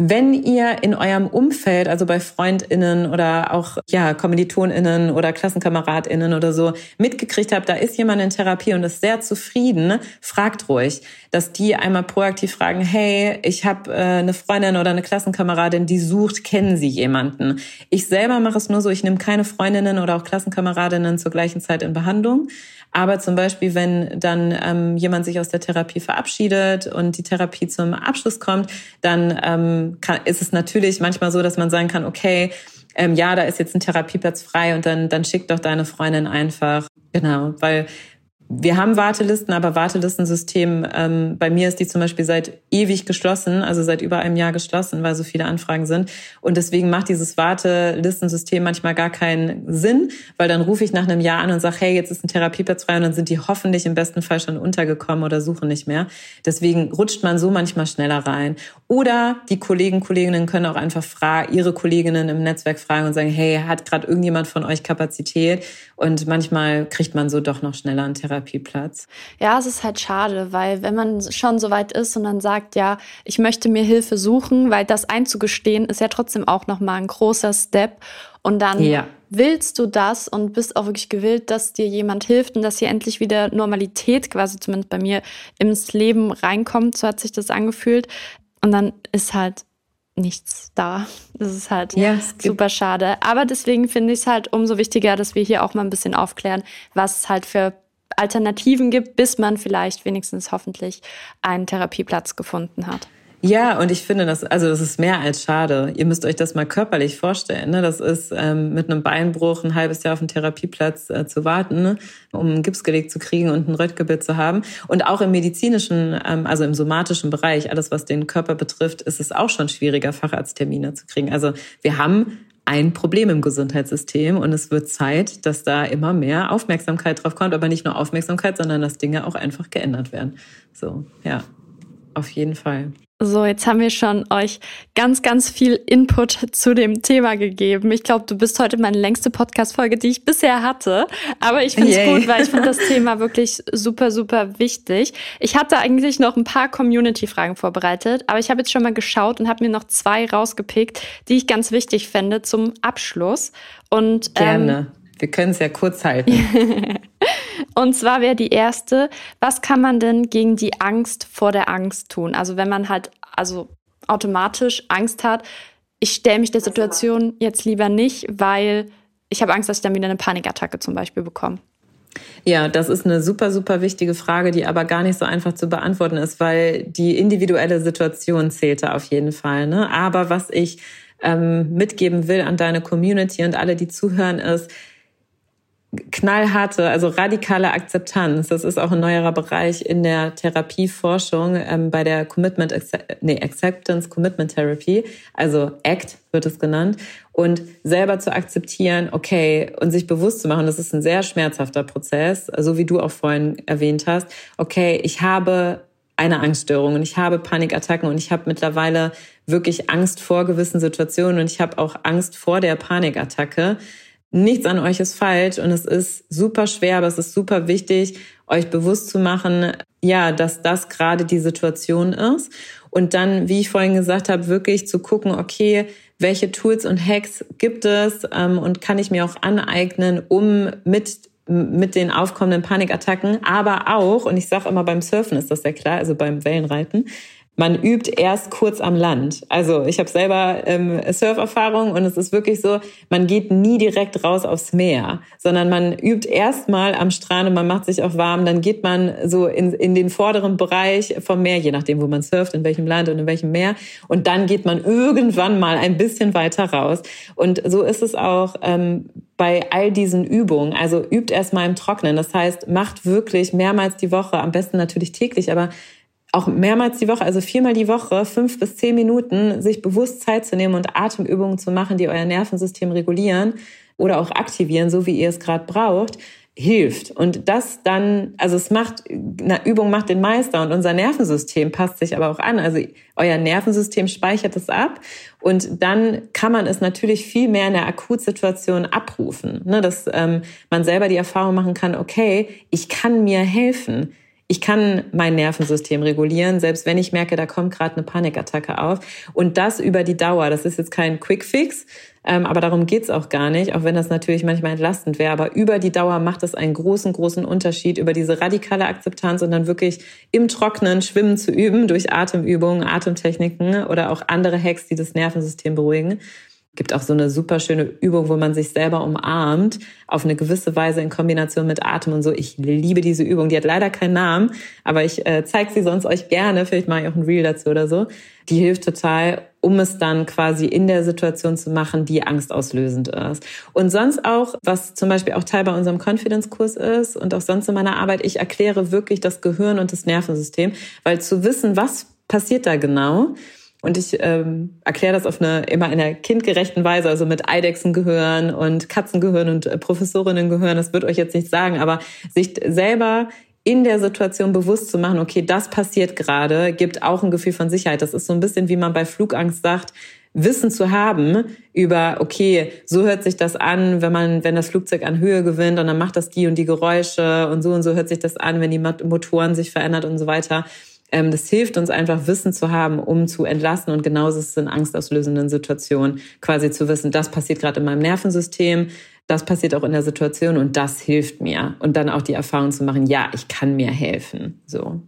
wenn ihr in eurem Umfeld, also bei FreundInnen oder auch, ja, KommilitonInnen oder KlassenkameradInnen oder so, mitgekriegt habt, da ist jemand in Therapie und ist sehr zufrieden, fragt ruhig, dass die einmal proaktiv fragen, hey, ich habe äh, eine Freundin oder eine Klassenkameradin, die sucht, kennen Sie jemanden? Ich selber mache es nur so, ich nehme keine Freundinnen oder auch Klassenkameradinnen zur gleichen Zeit in Behandlung. Aber zum Beispiel, wenn dann ähm, jemand sich aus der Therapie verabschiedet und die Therapie zum Abschluss kommt, dann ähm, kann, ist es natürlich manchmal so, dass man sagen kann, okay, ähm, ja, da ist jetzt ein Therapieplatz frei und dann, dann schick doch deine Freundin einfach. Genau, weil wir haben Wartelisten, aber Wartelistensystem, ähm, bei mir ist die zum Beispiel seit ewig geschlossen, also seit über einem Jahr geschlossen, weil so viele Anfragen sind. Und deswegen macht dieses Wartelistensystem manchmal gar keinen Sinn, weil dann rufe ich nach einem Jahr an und sage, hey, jetzt ist ein Therapieplatz frei und dann sind die hoffentlich im besten Fall schon untergekommen oder suchen nicht mehr. Deswegen rutscht man so manchmal schneller rein. Oder die Kollegen, Kolleginnen können auch einfach fragen, ihre Kolleginnen im Netzwerk fragen und sagen, hey, hat gerade irgendjemand von euch Kapazität? Und manchmal kriegt man so doch noch schneller einen Therapieplatz. Therapieplatz. Ja, es ist halt schade, weil wenn man schon so weit ist und dann sagt, ja, ich möchte mir Hilfe suchen, weil das einzugestehen ist ja trotzdem auch nochmal ein großer Step. Und dann ja. willst du das und bist auch wirklich gewillt, dass dir jemand hilft und dass hier endlich wieder Normalität quasi zumindest bei mir ins Leben reinkommt. So hat sich das angefühlt. Und dann ist halt nichts da. Das ist halt ja, super schade. Aber deswegen finde ich es halt umso wichtiger, dass wir hier auch mal ein bisschen aufklären, was halt für Alternativen gibt, bis man vielleicht wenigstens hoffentlich einen Therapieplatz gefunden hat. Ja, und ich finde das, also das ist mehr als schade. Ihr müsst euch das mal körperlich vorstellen. Ne? Das ist ähm, mit einem Beinbruch ein halbes Jahr auf einen Therapieplatz äh, zu warten, ne? um einen Gips gelegt zu kriegen und ein Röntgenbild zu haben. Und auch im medizinischen, ähm, also im somatischen Bereich, alles was den Körper betrifft, ist es auch schon schwieriger, Facharzttermine zu kriegen. Also wir haben ein Problem im Gesundheitssystem und es wird Zeit, dass da immer mehr Aufmerksamkeit drauf kommt, aber nicht nur Aufmerksamkeit, sondern dass Dinge auch einfach geändert werden. So, ja, auf jeden Fall. So, jetzt haben wir schon euch ganz, ganz viel Input zu dem Thema gegeben. Ich glaube, du bist heute meine längste Podcast-Folge, die ich bisher hatte. Aber ich finde es gut, weil ich finde das Thema wirklich super, super wichtig. Ich hatte eigentlich noch ein paar Community-Fragen vorbereitet, aber ich habe jetzt schon mal geschaut und habe mir noch zwei rausgepickt, die ich ganz wichtig fände zum Abschluss. Und, Gerne. Ähm, wir können es ja kurz halten. Und zwar wäre die erste, was kann man denn gegen die Angst vor der Angst tun? Also wenn man halt also automatisch Angst hat, ich stelle mich der Situation jetzt lieber nicht, weil ich habe Angst, dass ich dann wieder eine Panikattacke zum Beispiel bekomme. Ja, das ist eine super, super wichtige Frage, die aber gar nicht so einfach zu beantworten ist, weil die individuelle Situation zählte auf jeden Fall. Ne? Aber was ich ähm, mitgeben will an deine Community und alle, die zuhören, ist, knallharte, also radikale Akzeptanz. Das ist auch ein neuerer Bereich in der Therapieforschung ähm, bei der Commitment, nee, Acceptance Commitment Therapy, also ACT wird es genannt. Und selber zu akzeptieren, okay, und sich bewusst zu machen, das ist ein sehr schmerzhafter Prozess, so wie du auch vorhin erwähnt hast. Okay, ich habe eine Angststörung und ich habe Panikattacken und ich habe mittlerweile wirklich Angst vor gewissen Situationen und ich habe auch Angst vor der Panikattacke Nichts an euch ist falsch und es ist super schwer, aber es ist super wichtig, euch bewusst zu machen, ja, dass das gerade die Situation ist. Und dann, wie ich vorhin gesagt habe, wirklich zu gucken, okay, welche Tools und Hacks gibt es ähm, und kann ich mir auch aneignen, um mit mit den aufkommenden Panikattacken, aber auch, und ich sage immer beim Surfen ist das ja klar, also beim Wellenreiten, man übt erst kurz am Land. Also ich habe selber ähm, Surferfahrung und es ist wirklich so, man geht nie direkt raus aufs Meer, sondern man übt erst mal am Strand und man macht sich auch warm. Dann geht man so in, in den vorderen Bereich vom Meer, je nachdem, wo man surft, in welchem Land und in welchem Meer. Und dann geht man irgendwann mal ein bisschen weiter raus. Und so ist es auch ähm, bei all diesen Übungen. Also übt erst mal im Trocknen. Das heißt, macht wirklich mehrmals die Woche, am besten natürlich täglich, aber auch mehrmals die Woche, also viermal die Woche, fünf bis zehn Minuten, sich bewusst Zeit zu nehmen und Atemübungen zu machen, die euer Nervensystem regulieren oder auch aktivieren, so wie ihr es gerade braucht, hilft. Und das dann, also es macht, eine Übung macht den Meister und unser Nervensystem passt sich aber auch an. Also euer Nervensystem speichert es ab und dann kann man es natürlich viel mehr in der Akutsituation abrufen. Ne, dass ähm, man selber die Erfahrung machen kann, okay, ich kann mir helfen ich kann mein Nervensystem regulieren, selbst wenn ich merke, da kommt gerade eine Panikattacke auf. Und das über die Dauer. Das ist jetzt kein Quick-Fix, ähm, aber darum geht's auch gar nicht, auch wenn das natürlich manchmal entlastend wäre. Aber über die Dauer macht es einen großen, großen Unterschied, über diese radikale Akzeptanz und dann wirklich im Trocknen Schwimmen zu üben durch Atemübungen, Atemtechniken oder auch andere Hacks, die das Nervensystem beruhigen gibt auch so eine super schöne Übung, wo man sich selber umarmt, auf eine gewisse Weise in Kombination mit Atem und so. Ich liebe diese Übung. Die hat leider keinen Namen, aber ich äh, zeige sie sonst euch gerne. Vielleicht mache ich auch ein Reel dazu oder so. Die hilft total, um es dann quasi in der Situation zu machen, die angstauslösend ist. Und sonst auch, was zum Beispiel auch Teil bei unserem Confidence-Kurs ist und auch sonst in meiner Arbeit, ich erkläre wirklich das Gehirn und das Nervensystem, weil zu wissen, was passiert da genau, und ich ähm, erkläre das auf eine immer in einer kindgerechten Weise, also mit Eidechsengehören und Katzengehören und äh, Professorinnengehören. Das wird euch jetzt nicht sagen, aber sich selber in der Situation bewusst zu machen, okay, das passiert gerade, gibt auch ein Gefühl von Sicherheit. Das ist so ein bisschen, wie man bei Flugangst sagt, Wissen zu haben über, okay, so hört sich das an, wenn man, wenn das Flugzeug an Höhe gewinnt und dann macht das die und die Geräusche und so und so hört sich das an, wenn die Motoren sich verändert und so weiter. Ähm, das hilft uns einfach, Wissen zu haben, um zu entlasten. Und genauso ist es in angstauslösenden Situationen, quasi zu wissen, das passiert gerade in meinem Nervensystem, das passiert auch in der Situation und das hilft mir. Und dann auch die Erfahrung zu machen, ja, ich kann mir helfen. So.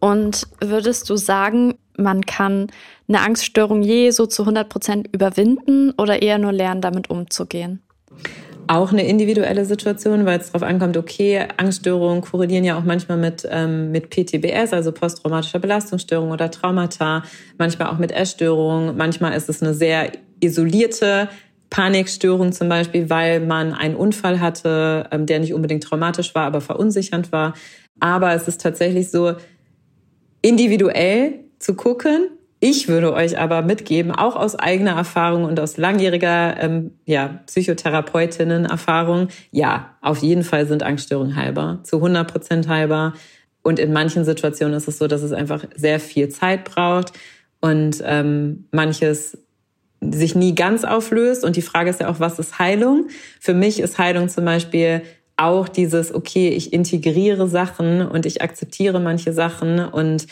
Und würdest du sagen, man kann eine Angststörung je so zu 100 Prozent überwinden oder eher nur lernen, damit umzugehen? Auch eine individuelle Situation, weil es darauf ankommt, okay, Angststörungen korrelieren ja auch manchmal mit, ähm, mit PTBS, also posttraumatischer Belastungsstörung oder Traumata, manchmal auch mit Essstörungen, manchmal ist es eine sehr isolierte Panikstörung zum Beispiel, weil man einen Unfall hatte, ähm, der nicht unbedingt traumatisch war, aber verunsichernd war. Aber es ist tatsächlich so, individuell zu gucken, ich würde euch aber mitgeben, auch aus eigener Erfahrung und aus langjähriger ähm, ja, Psychotherapeutinnen-Erfahrung, ja, auf jeden Fall sind Angststörungen heilbar, zu 100 Prozent heilbar. Und in manchen Situationen ist es so, dass es einfach sehr viel Zeit braucht und ähm, manches sich nie ganz auflöst. Und die Frage ist ja auch, was ist Heilung? Für mich ist Heilung zum Beispiel auch dieses, okay, ich integriere Sachen und ich akzeptiere manche Sachen und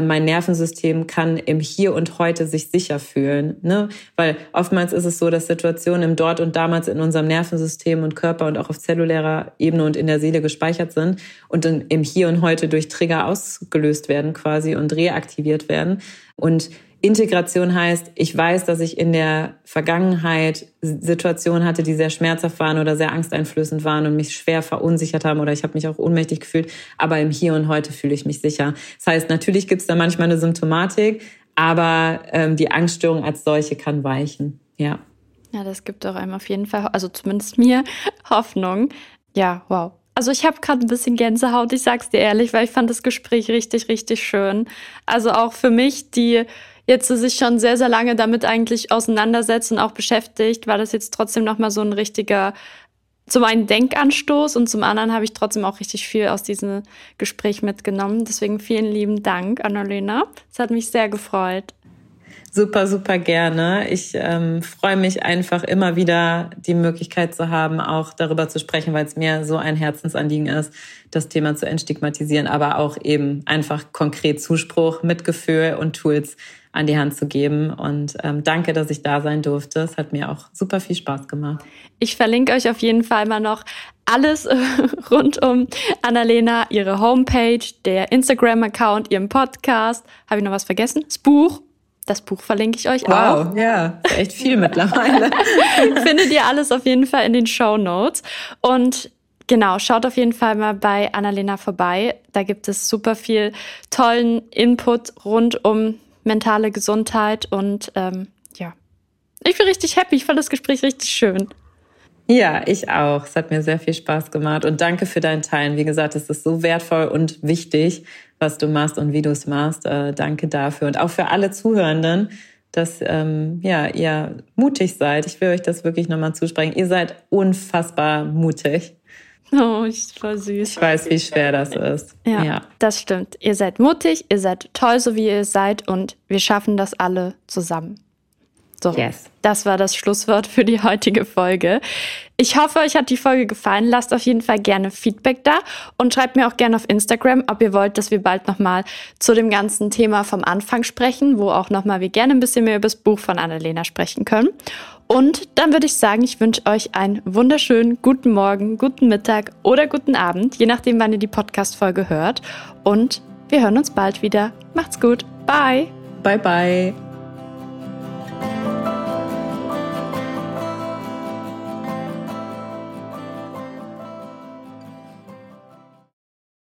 mein Nervensystem kann im Hier und Heute sich sicher fühlen. Ne? Weil oftmals ist es so, dass Situationen im Dort und damals in unserem Nervensystem und Körper und auch auf zellulärer Ebene und in der Seele gespeichert sind und im Hier und Heute durch Trigger ausgelöst werden quasi und reaktiviert werden. Und Integration heißt, ich weiß, dass ich in der Vergangenheit Situationen hatte, die sehr schmerzhaft waren oder sehr angsteinflößend waren und mich schwer verunsichert haben oder ich habe mich auch ohnmächtig gefühlt, aber im Hier und Heute fühle ich mich sicher. Das heißt, natürlich gibt es da manchmal eine Symptomatik, aber ähm, die Angststörung als solche kann weichen. Ja. Ja, das gibt auch einem auf jeden Fall, also zumindest mir, Hoffnung. Ja, wow. Also ich habe gerade ein bisschen Gänsehaut, ich sag's dir ehrlich, weil ich fand das Gespräch richtig, richtig schön. Also auch für mich, die jetzt sich schon sehr, sehr lange damit eigentlich auseinandersetzt und auch beschäftigt, war das jetzt trotzdem nochmal so ein richtiger, zum einen Denkanstoß und zum anderen habe ich trotzdem auch richtig viel aus diesem Gespräch mitgenommen. Deswegen vielen lieben Dank, Annalena. Es hat mich sehr gefreut. Super, super gerne. Ich ähm, freue mich einfach immer wieder, die Möglichkeit zu haben, auch darüber zu sprechen, weil es mir so ein Herzensanliegen ist, das Thema zu entstigmatisieren, aber auch eben einfach konkret Zuspruch, Mitgefühl und Tools an die Hand zu geben. Und ähm, danke, dass ich da sein durfte. Es hat mir auch super viel Spaß gemacht. Ich verlinke euch auf jeden Fall mal noch alles rund um Annalena, ihre Homepage, der Instagram-Account, ihren Podcast. Habe ich noch was vergessen? Das Buch. Das Buch verlinke ich euch wow, auch. Wow, ja, echt viel mittlerweile. Findet ihr alles auf jeden Fall in den Show Notes. Und Genau, schaut auf jeden Fall mal bei Annalena vorbei. Da gibt es super viel tollen Input rund um mentale Gesundheit und ähm, ja, ich bin richtig happy. Ich fand das Gespräch richtig schön. Ja, ich auch. Es hat mir sehr viel Spaß gemacht und danke für dein Teilen. Wie gesagt, es ist so wertvoll und wichtig, was du machst und wie du es machst. Äh, danke dafür und auch für alle Zuhörenden, dass ähm, ja ihr mutig seid. Ich will euch das wirklich nochmal zusprechen. Ihr seid unfassbar mutig. Oh, ist voll süß. Ich weiß, wie schwer das ist. Ja, ja, das stimmt. Ihr seid mutig, ihr seid toll, so wie ihr seid und wir schaffen das alle zusammen. So, yes. das war das Schlusswort für die heutige Folge. Ich hoffe, euch hat die Folge gefallen. Lasst auf jeden Fall gerne Feedback da und schreibt mir auch gerne auf Instagram, ob ihr wollt, dass wir bald nochmal zu dem ganzen Thema vom Anfang sprechen, wo auch nochmal wir gerne ein bisschen mehr über das Buch von Annalena sprechen können. Und dann würde ich sagen, ich wünsche euch einen wunderschönen guten Morgen, guten Mittag oder guten Abend, je nachdem, wann ihr die Podcast-Folge hört. Und wir hören uns bald wieder. Macht's gut. Bye. Bye, bye.